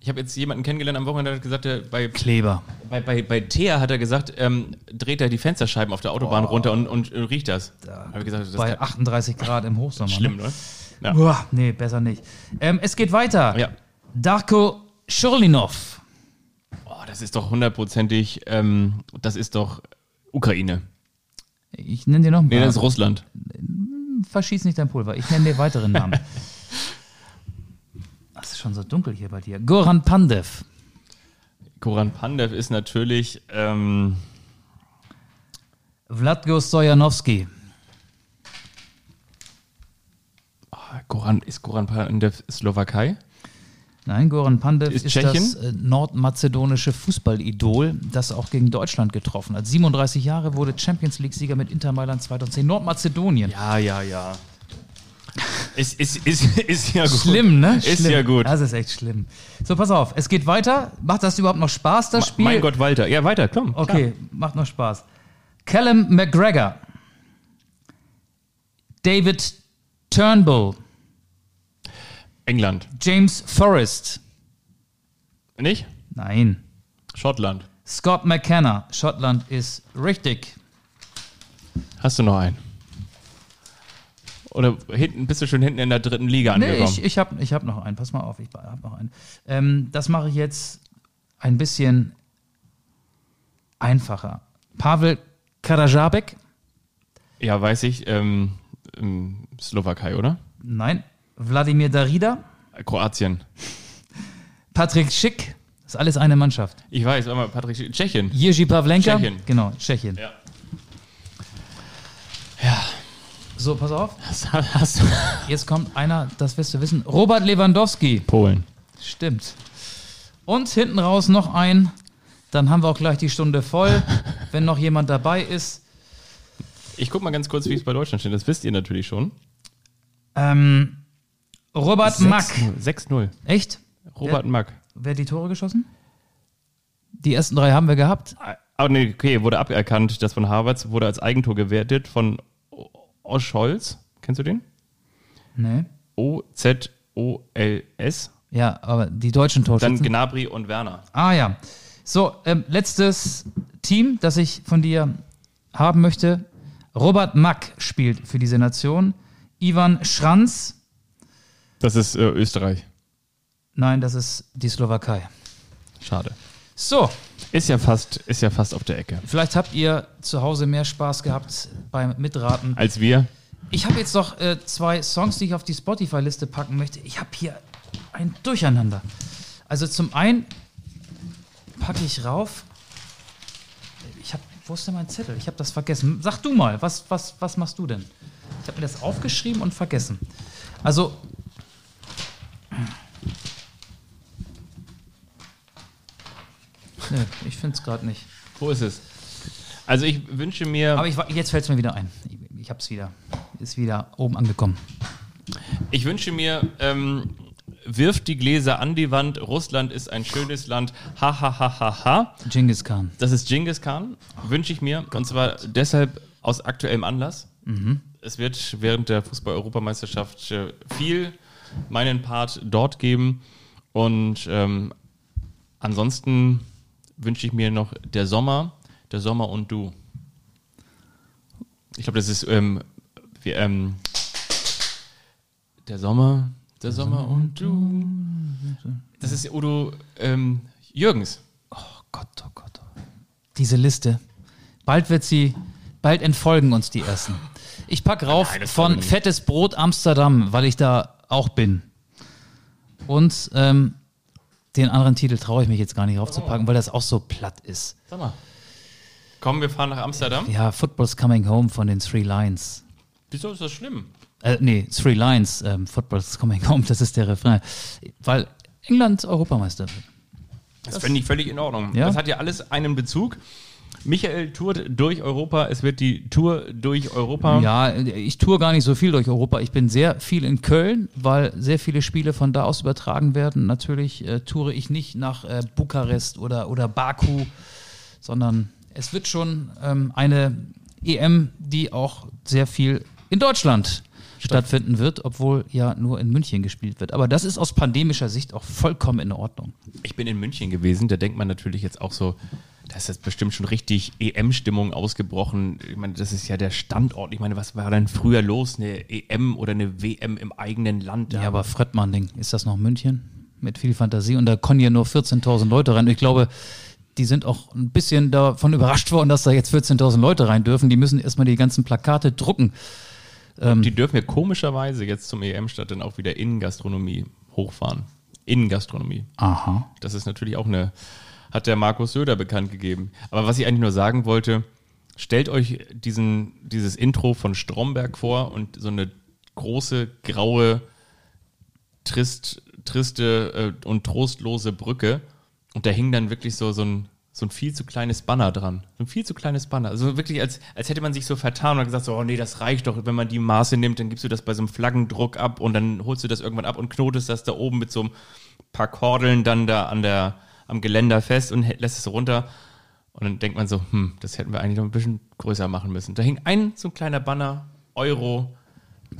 Ich habe jetzt jemanden kennengelernt am Wochenende, der hat gesagt, der bei, Kleber. bei, bei, bei Teer hat er gesagt, ähm, dreht er die Fensterscheiben auf der Autobahn runter und, und äh, riecht das. Da ich gesagt, das Bei ist 38 Grad im Hochsommer. schlimm, Ne? ne? Ja. Uah, nee, besser nicht. Ähm, es geht weiter. ja. Darko Schurlinov. Oh, das ist doch hundertprozentig, ähm, das ist doch Ukraine. Ich nenne dir noch einen Nee, das ist Russland. Verschieß nicht dein Pulver. Ich nenne dir weiteren Namen. Ist schon so dunkel hier bei dir. Goran Pandev. Koran Pandev ist natürlich, ähm, Vladko Stojanowski. Koran, ist Koran Pandev Slowakei? Nein, Goran Pandev Ist ist, Tschechien? das äh, nordmazedonische Fußballidol, das auch gegen Deutschland getroffen hat. 37 Jahre wurde Champions League-Sieger mit Inter Mailand 2010. Nordmazedonien. Ja, ja, ja. Ist, ist, ist, ist ja gut. Schlimm, ne? Ist schlimm. ja gut. Das ist echt schlimm. So, pass auf. Es geht weiter. Macht das überhaupt noch Spaß, das Spiel? Mein Gott, Walter. Ja, weiter, komm. Okay, macht noch Spaß. Callum McGregor. David Turnbull. England. James Forrest. Nicht? Nein. Schottland. Scott McKenna. Schottland ist richtig. Hast du noch einen? Oder hinten, bist du schon hinten in der dritten Liga Nee, angekommen? ich, ich habe ich hab noch einen. Pass mal auf, ich habe noch einen. Ähm, das mache ich jetzt ein bisschen einfacher. Pavel Karajabek. ja, weiß ich. Ähm, Slowakei, oder? Nein. Wladimir Darida. Kroatien. Patrick Schick. Das ist alles eine Mannschaft. Ich weiß, mal, Patrick, Tschechien. Jerzy Pavlenka. Tschechien. Genau, Tschechien. Ja. So, pass auf. Jetzt kommt einer, das wirst du wissen. Robert Lewandowski. Polen. Stimmt. Und hinten raus noch ein. Dann haben wir auch gleich die Stunde voll. Wenn noch jemand dabei ist. Ich guck mal ganz kurz, wie es bei Deutschland steht. Das wisst ihr natürlich schon. Ähm, Robert Mack. 6-0. Echt? Robert Mack. Wer hat die Tore geschossen? Die ersten drei haben wir gehabt. Ah, nee, okay, wurde aberkannt. Das von Harvards wurde als Eigentor gewertet von Oscholz. Kennst du den? Nee. O-Z-O-L-S. Ja, aber die deutschen Dann Torschützen. Gnabry und Werner. Ah ja. So, ähm, letztes Team, das ich von dir haben möchte. Robert Mack spielt für diese Nation. Ivan Schranz. Das ist äh, Österreich. Nein, das ist die Slowakei. Schade. So, Ist ja fast, ist ja fast auf der Ecke. vielleicht habt ihr zu Hause mehr Spaß gehabt beim Mitraten. Als wir. Ich habe jetzt noch äh, zwei Songs, die ich auf die Spotify-Liste packen möchte. Ich habe hier ein Durcheinander. Also zum einen packe ich rauf. Ich habe, wo ist denn mein Zettel? Ich habe das vergessen. Sag du mal, was, was, was machst du denn? Ich habe mir das aufgeschrieben und vergessen. Also Nö, ich finde es gerade nicht. Wo ist es? Also ich wünsche mir, Aber ich, jetzt fällt es mir wieder ein. Ich, ich habe es wieder. Ist wieder oben angekommen. ich wünsche mir, ähm, wirft die Gläser an die Wand. Russland ist ein schönes Land. Ha ha ha ha ha. Genghis Khan. Das ist Genghis Khan, wünsche ich mir. Und zwar deshalb aus aktuellem Anlass. Es wird während der Fußball-Europameisterschaft äh, viel meinen Part dort geben. Und ähm, ansonsten wünsche ich mir noch der Sommer, der Sommer und du. Ich glaube, das ist ähm, wie, ähm, der Sommer, der Sommer und du. Das ist Udo ähm, Jürgens. Oh Gott, oh Gott. oh. Diese Liste. Bald wird sie, bald entfolgen uns die ersten. Ich pack rauf Nein, von. Fettes Brot Amsterdam, weil ich da auch bin. Und ähm, den anderen Titel traue ich mich jetzt gar nicht raufzupacken, weil das auch so platt ist. Sag mal. Komm, wir fahren nach Amsterdam. Ja, Football's Coming Home von den Three Lions. Wieso ist das schlimm? Äh, nee, Three Lions, ähm, Football's Coming Home, das ist der Refrain. Weil England Europameister wird. Das finde ich völlig in Ordnung. Ja? Das hat ja alles einen Bezug. Michael tourt durch Europa. Es wird die Tour durch Europa. Ja, ich tue gar nicht so viel durch Europa. Ich bin sehr viel in Köln, weil sehr viele Spiele von da aus übertragen werden. Natürlich äh, toure ich nicht nach äh, Bukarest oder, oder Baku, sondern es wird schon ähm, eine EM, die auch sehr viel in Deutschland stattfinden wird, obwohl ja nur in München gespielt wird. Aber das ist aus pandemischer Sicht auch vollkommen in Ordnung. Ich bin in München gewesen. Da denkt man natürlich jetzt auch so, da ist jetzt bestimmt schon richtig EM-Stimmung ausgebrochen. Ich meine, das ist ja der Standort. Ich meine, was war denn früher los? Eine EM oder eine WM im eigenen Land? Ja, aber Fröttmann-Ding, ist das noch München? Mit viel Fantasie und da können ja nur 14.000 Leute rein. Ich glaube, die sind auch ein bisschen davon überrascht worden, dass da jetzt 14.000 Leute rein dürfen. Die müssen erstmal die ganzen Plakate drucken. die dürfen ja komischerweise jetzt zum EM-Stadt dann auch wieder Innengastronomie hochfahren. Innengastronomie. Aha. Das ist natürlich auch eine, hat der Markus Söder bekannt gegeben. Aber was ich eigentlich nur sagen wollte, stellt euch diesen, dieses Intro von Stromberg vor und so eine große, graue, trist, triste äh, und trostlose Brücke. Und da hing dann wirklich so, so ein, so ein viel zu kleines Banner dran. So ein viel zu kleines Banner. Also wirklich, als, als hätte man sich so vertan und gesagt, so, oh nee, das reicht doch. Wenn man die Maße nimmt, dann gibst du das bei so einem Flaggendruck ab und dann holst du das irgendwann ab und knotest das da oben mit so einem paar Kordeln dann da an der, am Geländer fest und lässt es runter. Und dann denkt man so, hm, das hätten wir eigentlich noch ein bisschen größer machen müssen. Da hing ein so ein kleiner Banner, Euro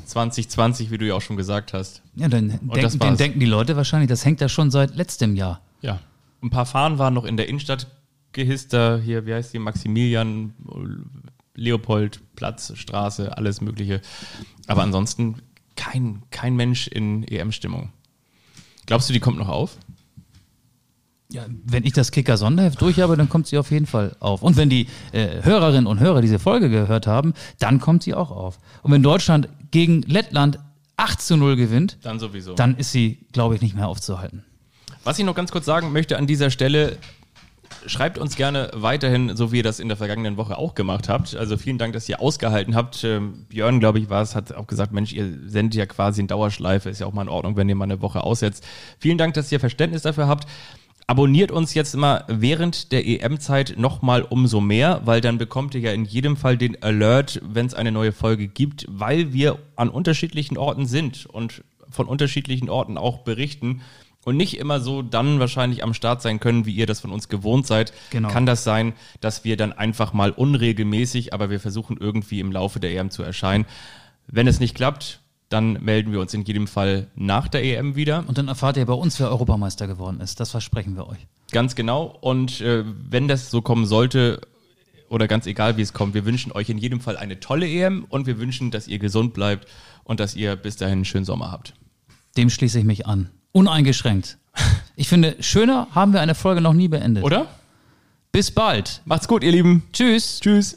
2020, wie du ja auch schon gesagt hast. Ja, dann denken, den denken die Leute wahrscheinlich, das hängt ja schon seit letztem Jahr. Ja. Ein paar Fahnen waren noch in der Innenstadt gehisst, da hier, wie heißt die, Maximilian, Leopold, Platz, Straße, alles Mögliche. Aber ansonsten kein, kein Mensch in EM-Stimmung. Glaubst du, die kommt noch auf? Ja, wenn ich das Kicker-Sonderheft durch habe, dann kommt sie auf jeden Fall auf. Und wenn die äh, Hörerinnen und Hörer diese Folge gehört haben, dann kommt sie auch auf. Und wenn Deutschland gegen Lettland 8 zu 0 gewinnt, Dann sowieso. dann ist sie, glaube ich, nicht mehr aufzuhalten. Was ich noch ganz kurz sagen möchte an dieser Stelle, schreibt uns gerne weiterhin, so wie ihr das in der vergangenen Woche auch gemacht habt. Also vielen Dank, dass ihr ausgehalten habt. Ähm, Björn, glaube ich, war es, hat auch gesagt, Mensch, ihr sendet ja quasi in Dauerschleife, ist ja auch mal in Ordnung, wenn ihr mal eine Woche aussetzt. Vielen Dank, dass ihr Verständnis dafür habt. Abonniert uns jetzt immer während der EM-Zeit nochmal umso mehr, weil dann bekommt ihr ja in jedem Fall den Alert, wenn es eine neue Folge gibt, weil wir an unterschiedlichen Orten sind und von unterschiedlichen Orten auch berichten und nicht immer so dann wahrscheinlich am Start sein können, wie ihr das von uns gewohnt seid. Genau. Kann das sein, dass wir dann einfach mal unregelmäßig, aber wir versuchen irgendwie im Laufe der EM zu erscheinen. Wenn es nicht klappt, dann melden wir uns in jedem Fall nach der EM wieder. Und dann erfahrt ihr bei uns, wer Europameister geworden ist. Das versprechen wir euch. Ganz genau. Und äh, wenn das so kommen sollte, oder ganz egal, wie es kommt, wir wünschen euch in jedem Fall eine tolle EM und wir wünschen, dass ihr gesund bleibt und dass ihr bis dahin einen schönen Sommer habt. Dem schließe ich mich an. Uneingeschränkt. Ich finde, schöner haben wir eine Folge noch nie beendet. Oder? Bis bald. Macht's gut, ihr Lieben. Tschüss. Tschüss.